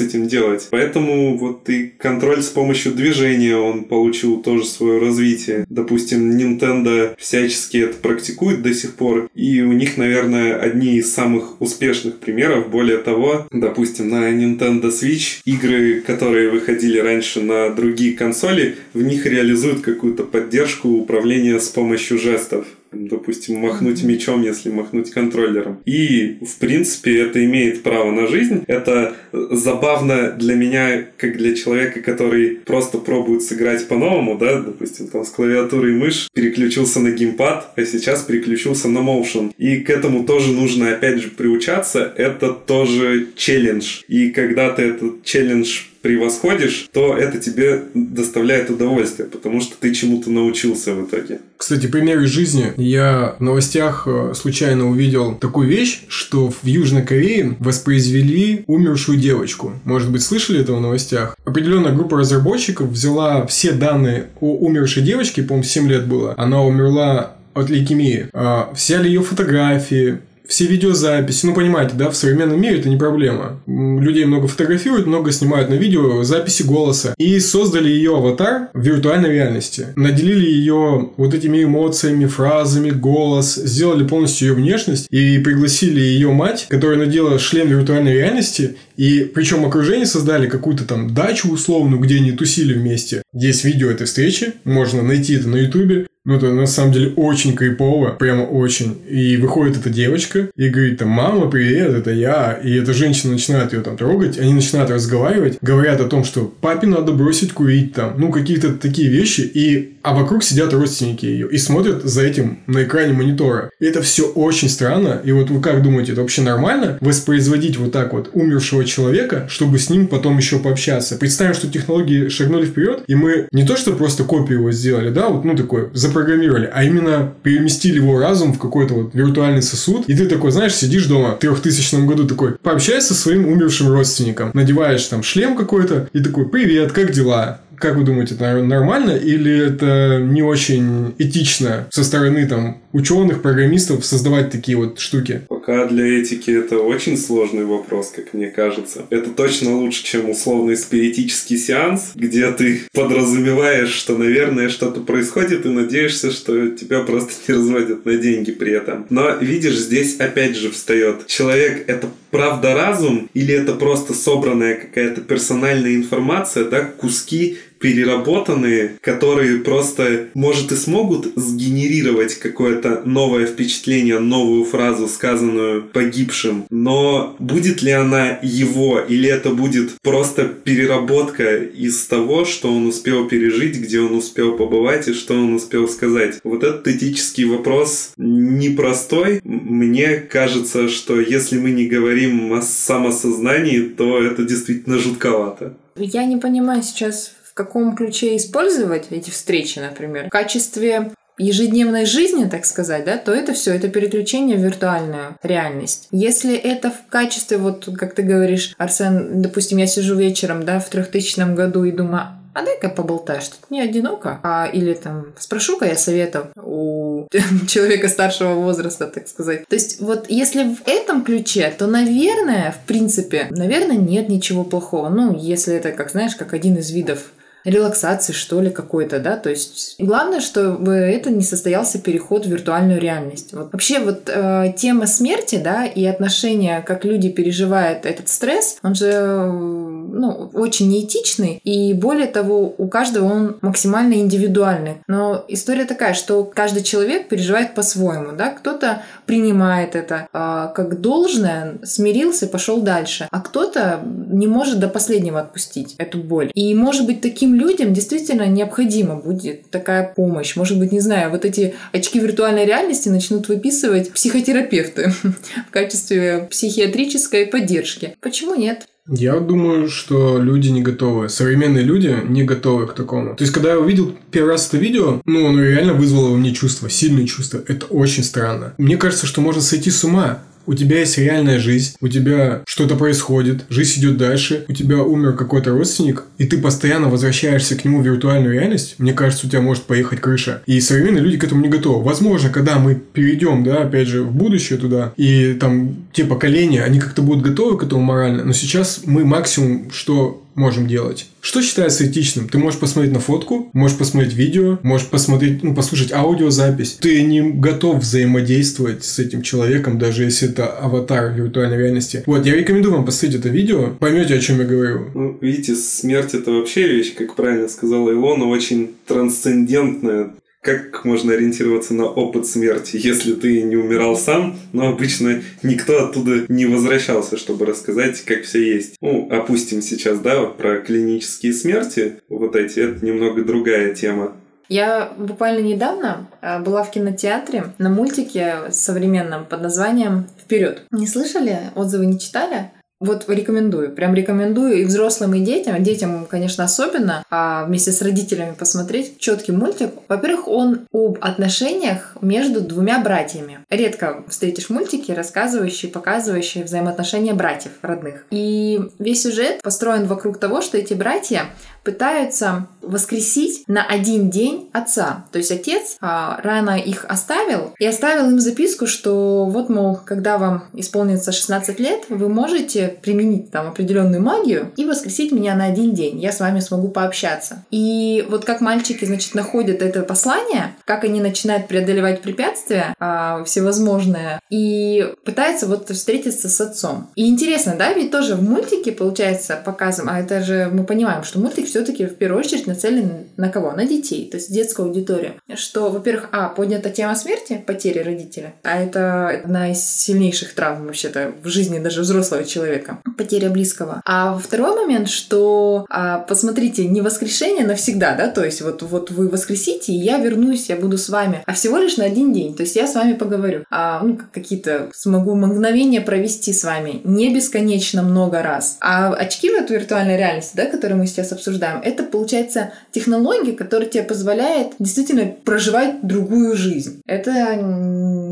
этим делать? Поэтому вот и контроль с помощью движения, он получил тоже свое развитие. Допустим, Nintendo всячески это практикует до сих пор, и у них, наверное, одни из самых успешных примеров. Более того, допустим, на Nintendo Switch игры, которые которые выходили раньше на другие консоли, в них реализуют какую-то поддержку управления с помощью жестов. допустим, махнуть мечом, если махнуть контроллером. И, в принципе, это имеет право на жизнь. Это забавно для меня, как для человека, который просто пробует сыграть по-новому, да, допустим, там с клавиатуры и мышь переключился на геймпад, а сейчас переключился на motion. И к этому тоже нужно, опять же, приучаться. Это тоже челлендж. И когда ты этот челлендж превосходишь, то это тебе доставляет удовольствие, потому что ты чему-то научился в итоге. Кстати, пример из жизни. Я в новостях э, случайно увидел такую вещь, что в Южной Корее воспроизвели умершую девочку. Может быть, слышали это в новостях? Определенная группа разработчиков взяла все данные о умершей девочке, по-моему, 7 лет было. Она умерла от лейкемии. А, взяли ее фотографии, все видеозаписи, ну понимаете, да, в современном мире это не проблема. Людей много фотографируют, много снимают на видео записи голоса. И создали ее аватар в виртуальной реальности. Наделили ее вот этими эмоциями, фразами, голос, сделали полностью ее внешность и пригласили ее мать, которая надела шлем виртуальной реальности, и причем окружение создали какую-то там дачу условную, где они тусили вместе. Есть видео этой встречи, можно найти это на ютубе. Ну, это на самом деле очень крипово, прямо очень. И выходит эта девочка и говорит там, мама, привет, это я. И эта женщина начинает ее там трогать, они начинают разговаривать, говорят о том, что папе надо бросить курить там, ну, какие-то такие вещи. И, а вокруг сидят родственники ее и смотрят за этим на экране монитора. И это все очень странно. И вот вы как думаете, это вообще нормально воспроизводить вот так вот умершего человека, чтобы с ним потом еще пообщаться? Представим, что технологии шагнули вперед, и мы не то, что просто копию его сделали, да, вот, ну, такой, запрограммировали, а именно переместили его разум в какой-то вот виртуальный сосуд, и ты такой, знаешь, сидишь дома в 3000 году такой, пообщайся со своим умершим родственником, надеваешь там шлем какой-то и такой, привет, как дела? Как вы думаете, это нормально или это не очень этично со стороны там ученых, программистов создавать такие вот штуки? Пока для этики это очень сложный вопрос, как мне кажется. Это точно лучше, чем условный спиритический сеанс, где ты подразумеваешь, что, наверное, что-то происходит и надеешься, что тебя просто не разводят на деньги при этом. Но видишь, здесь опять же встает. Человек — это правда разум или это просто собранная какая-то персональная информация, да, куски переработанные, которые просто, может, и смогут сгенерировать какое-то новое впечатление, новую фразу, сказанную погибшим, но будет ли она его, или это будет просто переработка из того, что он успел пережить, где он успел побывать и что он успел сказать. Вот этот этический вопрос непростой. Мне кажется, что если мы не говорим о самосознании, то это действительно жутковато. Я не понимаю сейчас, в каком ключе использовать эти встречи, например. В качестве ежедневной жизни, так сказать, да, то это все это переключение в виртуальную реальность. Если это в качестве, вот как ты говоришь, Арсен, допустим, я сижу вечером, да, в 3000 году и думаю, а дай-ка поболтаешь, тут не одиноко. А, или там спрошу-ка я советов у человека старшего возраста, так сказать. То есть вот если в этом ключе, то, наверное, в принципе, наверное, нет ничего плохого. Ну, если это, как знаешь, как один из видов релаксации, что ли, какой-то, да, то есть главное, чтобы это не состоялся переход в виртуальную реальность. Вот. Вообще вот э, тема смерти, да, и отношения, как люди переживают этот стресс, он же, ну, очень неэтичный, и более того, у каждого он максимально индивидуальный. Но история такая, что каждый человек переживает по-своему, да, кто-то принимает это э, как должное, смирился, пошел дальше, а кто-то не может до последнего отпустить эту боль. И может быть таким людям действительно необходима будет такая помощь. Может быть, не знаю, вот эти очки виртуальной реальности начнут выписывать психотерапевты в качестве психиатрической поддержки. Почему нет? Я думаю, что люди не готовы. Современные люди не готовы к такому. То есть, когда я увидел первый раз это видео, ну, оно реально вызвало во мне чувства, сильные чувства. Это очень странно. Мне кажется, что можно сойти с ума у тебя есть реальная жизнь, у тебя что-то происходит, жизнь идет дальше, у тебя умер какой-то родственник, и ты постоянно возвращаешься к нему в виртуальную реальность, мне кажется, у тебя может поехать крыша. И современные люди к этому не готовы. Возможно, когда мы перейдем, да, опять же, в будущее туда, и там те поколения, они как-то будут готовы к этому морально, но сейчас мы максимум, что можем делать. Что считается этичным? Ты можешь посмотреть на фотку, можешь посмотреть видео, можешь посмотреть, ну, послушать аудиозапись. Ты не готов взаимодействовать с этим человеком, даже если это аватар виртуальной реальности. Вот, я рекомендую вам посмотреть это видео, поймете, о чем я говорю. Ну, видите, смерть это вообще вещь, как правильно сказала Илона, очень трансцендентная как можно ориентироваться на опыт смерти, если ты не умирал сам, но обычно никто оттуда не возвращался, чтобы рассказать, как все есть. Ну, опустим сейчас, да, вот про клинические смерти, вот эти, это немного другая тема. Я буквально недавно э, была в кинотеатре на мультике современном под названием «Вперед». Не слышали? Отзывы не читали? Вот рекомендую, прям рекомендую и взрослым, и детям. Детям, конечно, особенно, а вместе с родителями посмотреть четкий мультик. Во-первых, он об отношениях между двумя братьями. Редко встретишь мультики, рассказывающие, показывающие взаимоотношения братьев родных. И весь сюжет построен вокруг того, что эти братья пытаются воскресить на один день отца. То есть отец а, рано их оставил и оставил им записку, что вот, мол, когда вам исполнится 16 лет, вы можете применить там определенную магию и воскресить меня на один день. Я с вами смогу пообщаться. И вот как мальчики, значит, находят это послание, как они начинают преодолевать препятствия а, всевозможные и пытаются вот встретиться с отцом. И интересно, да, ведь тоже в мультике, получается, показом, а это же мы понимаем, что мультик все-таки в первую очередь нацелен на кого? На детей, то есть детскую аудиторию. Что, во-первых, а, поднята тема смерти, потери родителя, а это одна из сильнейших травм вообще-то в жизни даже взрослого человека, потеря близкого. А второй момент, что, а, посмотрите, не воскрешение навсегда, да, то есть вот, вот вы воскресите, и я вернусь, я буду с вами, а всего лишь на один день, то есть я с вами поговорю, а, ну, какие-то смогу мгновения провести с вами, не бесконечно много раз. А очки в эту виртуальной реальности, да, которые мы сейчас обсуждаем, это получается технология, которая тебе позволяет действительно проживать другую жизнь. Это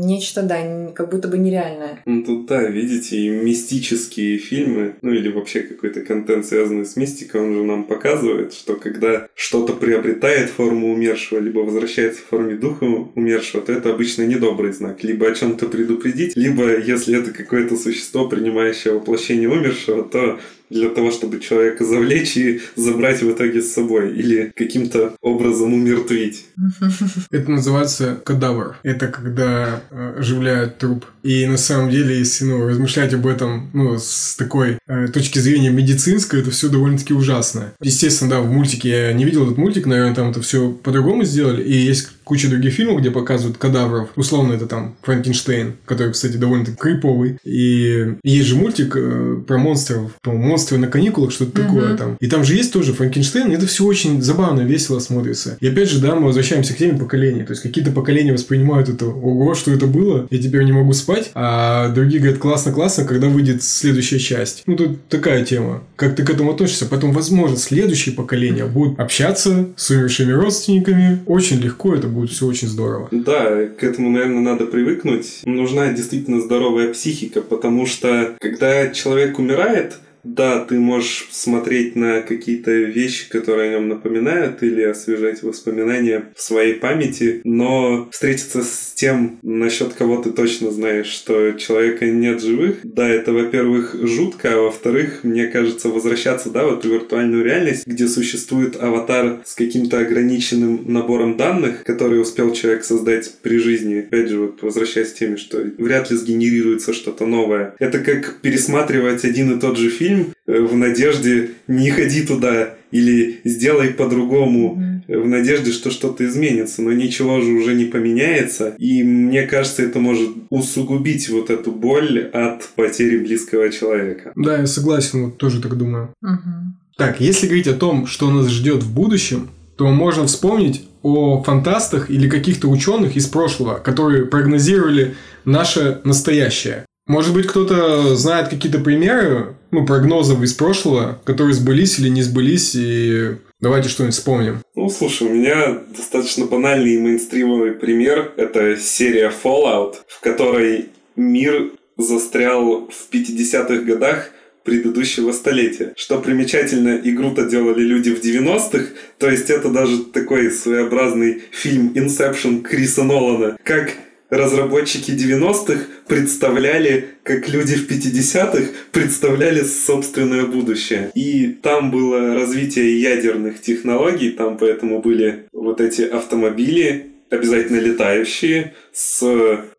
нечто, да, как будто бы нереальное. Ну тут да, видите, и мистические фильмы, ну или вообще какой-то контент, связанный с мистикой, он же нам показывает, что когда что-то приобретает форму умершего, либо возвращается в форме духа умершего, то это обычно недобрый знак. Либо о чем-то предупредить, либо если это какое-то существо, принимающее воплощение умершего, то для того, чтобы человека завлечь и забрать в итоге с собой или каким-то образом умертвить. Это называется кадавр. Это когда э, оживляют труп. И на самом деле, если ну, размышлять об этом ну, с такой э, точки зрения медицинской, это все довольно-таки ужасно. Естественно, да, в мультике я не видел этот мультик, наверное, там это все по-другому сделали. И есть куча других фильмов, где показывают кадавров. Условно, это там Франкенштейн, который, кстати, довольно-таки криповый. И есть же мультик э, про монстров, по монстры на каникулах, что-то mm-hmm. такое там. И там же есть тоже Франкенштейн, и это все очень забавно, весело смотрится. И опять же, да, мы возвращаемся к теме поколений. То есть какие-то поколения воспринимают это, ого, что это было, я теперь не могу спать, а другие говорят, классно-классно, когда выйдет следующая часть. Ну, тут такая тема. Как ты к этому относишься? Потом, возможно, следующие поколения будут общаться с умершими родственниками. Очень легко это будет все очень здорово. Да, к этому, наверное, надо привыкнуть. Нужна действительно здоровая психика, потому что когда человек умирает, да, ты можешь смотреть на какие-то вещи, которые о нем напоминают, или освежать воспоминания в своей памяти, но встретиться с тем, насчет кого ты точно знаешь, что человека нет живых, да, это, во-первых, жутко, а во-вторых, мне кажется, возвращаться, да, в эту виртуальную реальность, где существует аватар с каким-то ограниченным набором данных, который успел человек создать при жизни. Опять же, вот возвращаясь к теме, что вряд ли сгенерируется что-то новое. Это как пересматривать один и тот же фильм, фильм э, в надежде не ходи туда или сделай по-другому mm-hmm. в надежде, что что-то изменится, но ничего же уже не поменяется. И мне кажется, это может усугубить вот эту боль от потери близкого человека. Да, я согласен, вот тоже так думаю. Mm-hmm. Так, если говорить о том, что нас ждет в будущем, то можно вспомнить о фантастах или каких-то ученых из прошлого, которые прогнозировали наше настоящее. Может быть, кто-то знает какие-то примеры, ну, прогнозов из прошлого, которые сбылись или не сбылись, и давайте что-нибудь вспомним. Ну, слушай, у меня достаточно банальный и мейнстримовый пример. Это серия Fallout, в которой мир застрял в 50-х годах предыдущего столетия. Что примечательно, игру-то делали люди в 90-х, то есть это даже такой своеобразный фильм Inception Криса Нолана. Как разработчики 90-х представляли, как люди в 50-х представляли собственное будущее. И там было развитие ядерных технологий, там поэтому были вот эти автомобили, обязательно летающие, с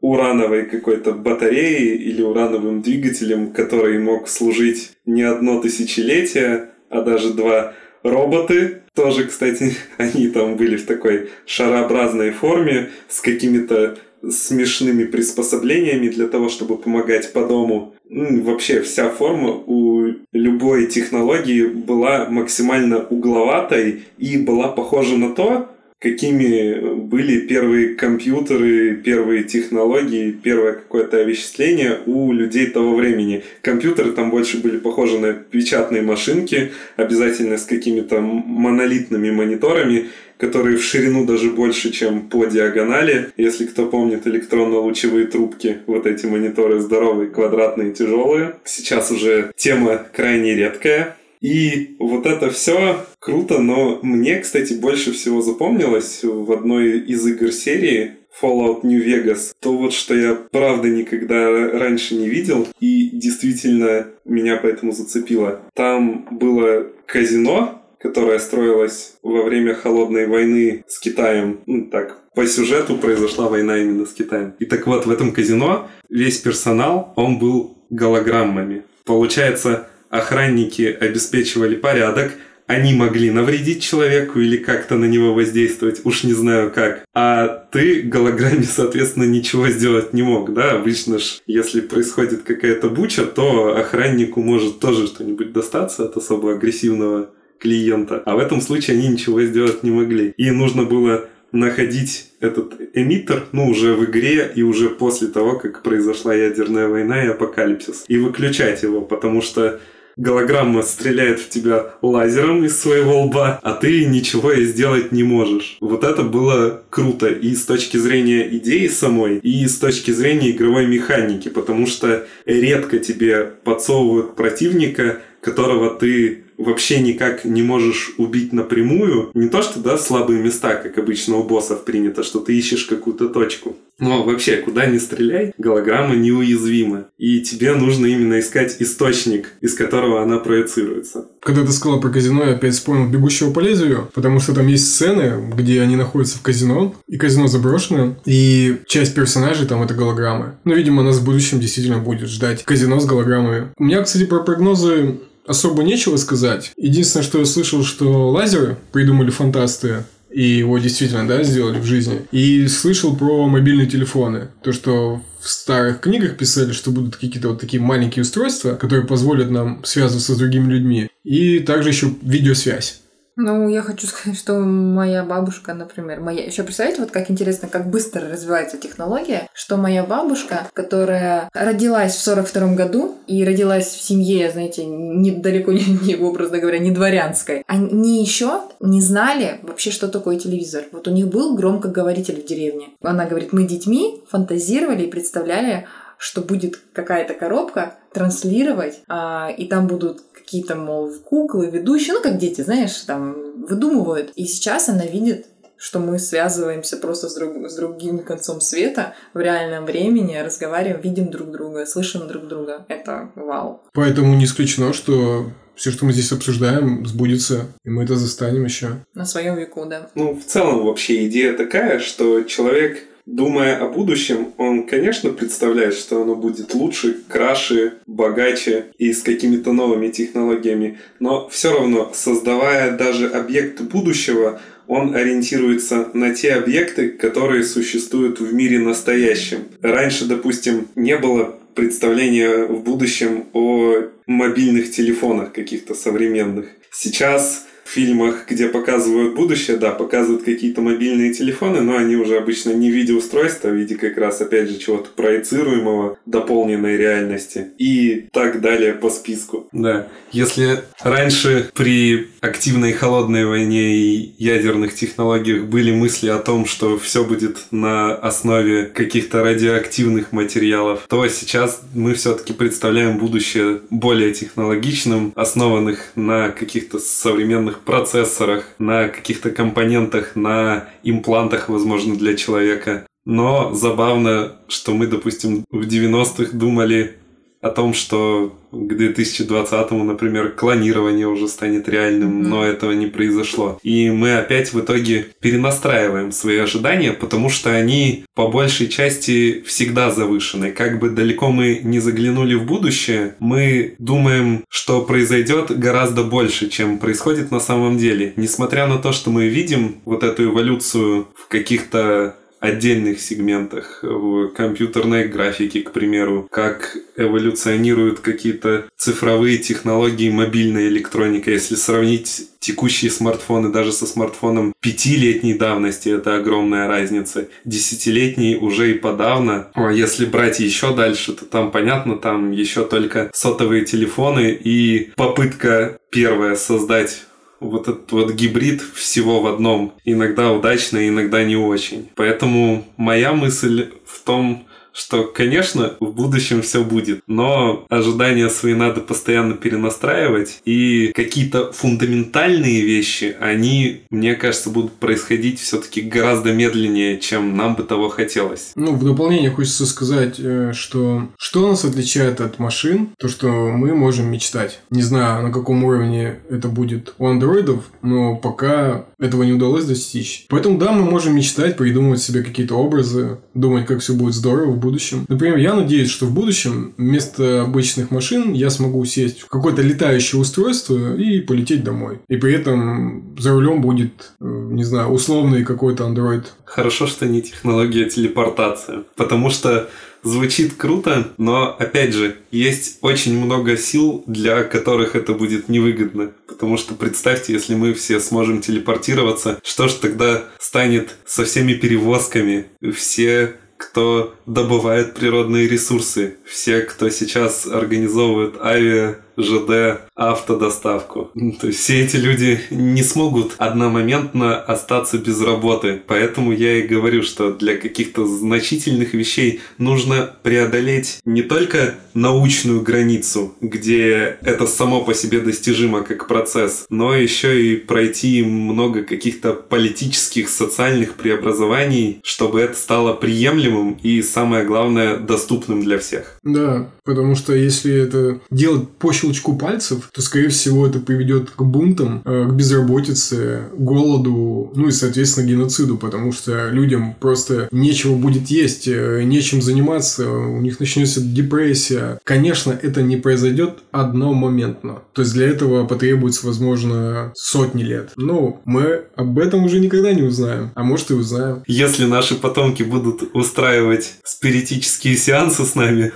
урановой какой-то батареей или урановым двигателем, который мог служить не одно тысячелетие, а даже два роботы, Тоже, кстати, они там были в такой шарообразной форме с какими-то смешными приспособлениями для того, чтобы помогать по дому. Вообще вся форма у любой технологии была максимально угловатой и была похожа на то, какими были первые компьютеры, первые технологии, первое какое-то овеществление у людей того времени. Компьютеры там больше были похожи на печатные машинки, обязательно с какими-то монолитными мониторами, которые в ширину даже больше, чем по диагонали. Если кто помнит электронно-лучевые трубки, вот эти мониторы здоровые, квадратные, тяжелые. Сейчас уже тема крайне редкая. И вот это все круто, но мне, кстати, больше всего запомнилось в одной из игр серии Fallout New Vegas, то вот, что я правда никогда раньше не видел и действительно меня поэтому зацепило. Там было казино, которое строилось во время холодной войны с Китаем. Ну, так, по сюжету произошла война именно с Китаем. И так вот, в этом казино весь персонал, он был голограммами. Получается, охранники обеспечивали порядок, они могли навредить человеку или как-то на него воздействовать, уж не знаю как. А ты голограмме, соответственно, ничего сделать не мог, да? Обычно ж, если происходит какая-то буча, то охраннику может тоже что-нибудь достаться от особо агрессивного клиента. А в этом случае они ничего сделать не могли. И нужно было находить этот эмиттер, ну, уже в игре и уже после того, как произошла ядерная война и апокалипсис. И выключать его, потому что голограмма стреляет в тебя лазером из своего лба, а ты ничего и сделать не можешь. Вот это было круто и с точки зрения идеи самой, и с точки зрения игровой механики, потому что редко тебе подсовывают противника, которого ты вообще никак не можешь убить напрямую. Не то, что, да, слабые места, как обычно у боссов принято, что ты ищешь какую-то точку. Но вообще, куда ни стреляй, голограмма неуязвима. И тебе нужно именно искать источник, из которого она проецируется. Когда ты сказал про казино, я опять вспомнил «Бегущего по лезвию», потому что там есть сцены, где они находятся в казино, и казино заброшено, и часть персонажей там это голограммы. Ну, видимо, нас в будущем действительно будет ждать казино с голограммами. У меня, кстати, про прогнозы особо нечего сказать. Единственное, что я слышал, что лазеры придумали фантасты, и его действительно, да, сделали в жизни. И слышал про мобильные телефоны. То, что в старых книгах писали, что будут какие-то вот такие маленькие устройства, которые позволят нам связываться с другими людьми. И также еще видеосвязь. Ну, я хочу сказать, что моя бабушка, например, моя... Еще представляете, вот как интересно, как быстро развивается технология, что моя бабушка, которая родилась в 42 году и родилась в семье, знаете, не, далеко не, не, образно говоря, не дворянской, они еще не знали вообще, что такое телевизор. Вот у них был громкоговоритель в деревне. Она говорит, мы детьми фантазировали и представляли, что будет какая-то коробка транслировать, а, и там будут какие-то, мол, куклы, ведущие, ну, как дети, знаешь, там, выдумывают. И сейчас она видит что мы связываемся просто с, друг, с другим концом света в реальном времени, разговариваем, видим друг друга, слышим друг друга. Это вау. Поэтому не исключено, что все, что мы здесь обсуждаем, сбудется, и мы это застанем еще. На своем веку, да. Ну, в целом вообще идея такая, что человек Думая о будущем, он, конечно, представляет, что оно будет лучше, краше, богаче и с какими-то новыми технологиями, но все равно, создавая даже объект будущего, он ориентируется на те объекты, которые существуют в мире настоящем. Раньше, допустим, не было представления в будущем о мобильных телефонах каких-то современных. Сейчас фильмах, где показывают будущее, да, показывают какие-то мобильные телефоны, но они уже обычно не в виде устройства, а в виде как раз, опять же, чего-то проецируемого, дополненной реальности и так далее по списку. Да, если раньше при активной холодной войне и ядерных технологиях были мысли о том, что все будет на основе каких-то радиоактивных материалов, то сейчас мы все-таки представляем будущее более технологичным, основанных на каких-то современных процессорах, на каких-то компонентах, на имплантах, возможно, для человека. Но забавно, что мы, допустим, в 90-х думали о том, что к 2020, например, клонирование уже станет реальным, Мгм. но этого не произошло. И мы опять в итоге перенастраиваем свои ожидания, потому что они по большей части всегда завышены. Как бы далеко мы не заглянули в будущее, мы думаем, что произойдет гораздо больше, чем происходит на самом деле. Несмотря на то, что мы видим вот эту эволюцию в каких-то отдельных сегментах в компьютерной графике, к примеру, как эволюционируют какие-то цифровые технологии, мобильная электроника. Если сравнить текущие смартфоны даже со смартфоном пятилетней давности, это огромная разница. Десятилетний уже и подавно. А если брать еще дальше, то там понятно, там еще только сотовые телефоны и попытка первая создать вот этот вот гибрид всего в одном. Иногда удачно, иногда не очень. Поэтому моя мысль в том, что, конечно, в будущем все будет, но ожидания свои надо постоянно перенастраивать, и какие-то фундаментальные вещи, они, мне кажется, будут происходить все-таки гораздо медленнее, чем нам бы того хотелось. Ну, в дополнение хочется сказать, э, что что нас отличает от машин, то, что мы можем мечтать. Не знаю, на каком уровне это будет у андроидов, но пока этого не удалось достичь. Поэтому, да, мы можем мечтать, придумывать себе какие-то образы, думать, как все будет здорово будущем. Например, я надеюсь, что в будущем вместо обычных машин я смогу сесть в какое-то летающее устройство и полететь домой. И при этом за рулем будет, э, не знаю, условный какой-то андроид Хорошо, что не технология телепортации, потому что звучит круто, но, опять же, есть очень много сил, для которых это будет невыгодно. Потому что представьте, если мы все сможем телепортироваться, что ж тогда станет со всеми перевозками? Все кто добывает природные ресурсы, все, кто сейчас организовывает авиа, ЖД, автодоставку. То есть все эти люди не смогут одномоментно остаться без работы. Поэтому я и говорю, что для каких-то значительных вещей нужно преодолеть не только научную границу, где это само по себе достижимо как процесс, но еще и пройти много каких-то политических, социальных преобразований, чтобы это стало приемлемым и, самое главное, доступным для всех. Да, потому что если это делать по щелчку пальцев, то, скорее всего, это приведет к бунтам, э, к безработице, голоду, ну и, соответственно, геноциду, потому что людям просто нечего будет есть, э, нечем заниматься, у них начнется депрессия. Конечно, это не произойдет одномоментно. То есть для этого потребуется, возможно, сотни лет. Но мы об этом уже никогда не узнаем. А может и узнаем. Если наши потомки будут устраивать спиритические сеансы с нами,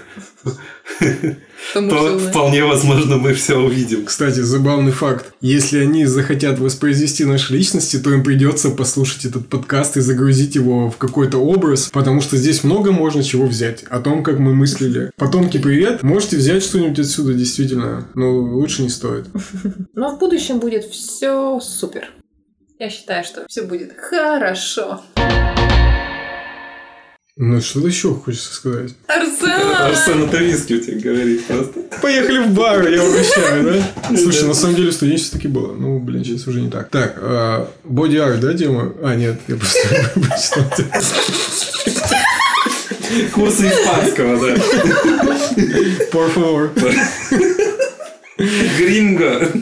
То вполне возможно мы все увидим. Кстати, забавный факт. Если они захотят воспроизвести наши личности, то им придется послушать этот подкаст и загрузить его в какой-то образ, потому что здесь много можно чего взять. О том, как мы мыслили. Потомки, привет. Можете взять что-нибудь отсюда, действительно. Но лучше не стоит. Но в будущем будет все супер. Я считаю, что все будет хорошо. Ну, что еще хочется сказать? Арсен! Арсен Атовицкий у тебя говорит просто. Поехали в бар, я угощаю, да? Слушай, на самом деле студенчество таки было. Ну, блин, сейчас уже не так. Так, боди арт, да, тема? А, нет, я просто прочитал. Курсы испанского, да. Por favor. Гринго.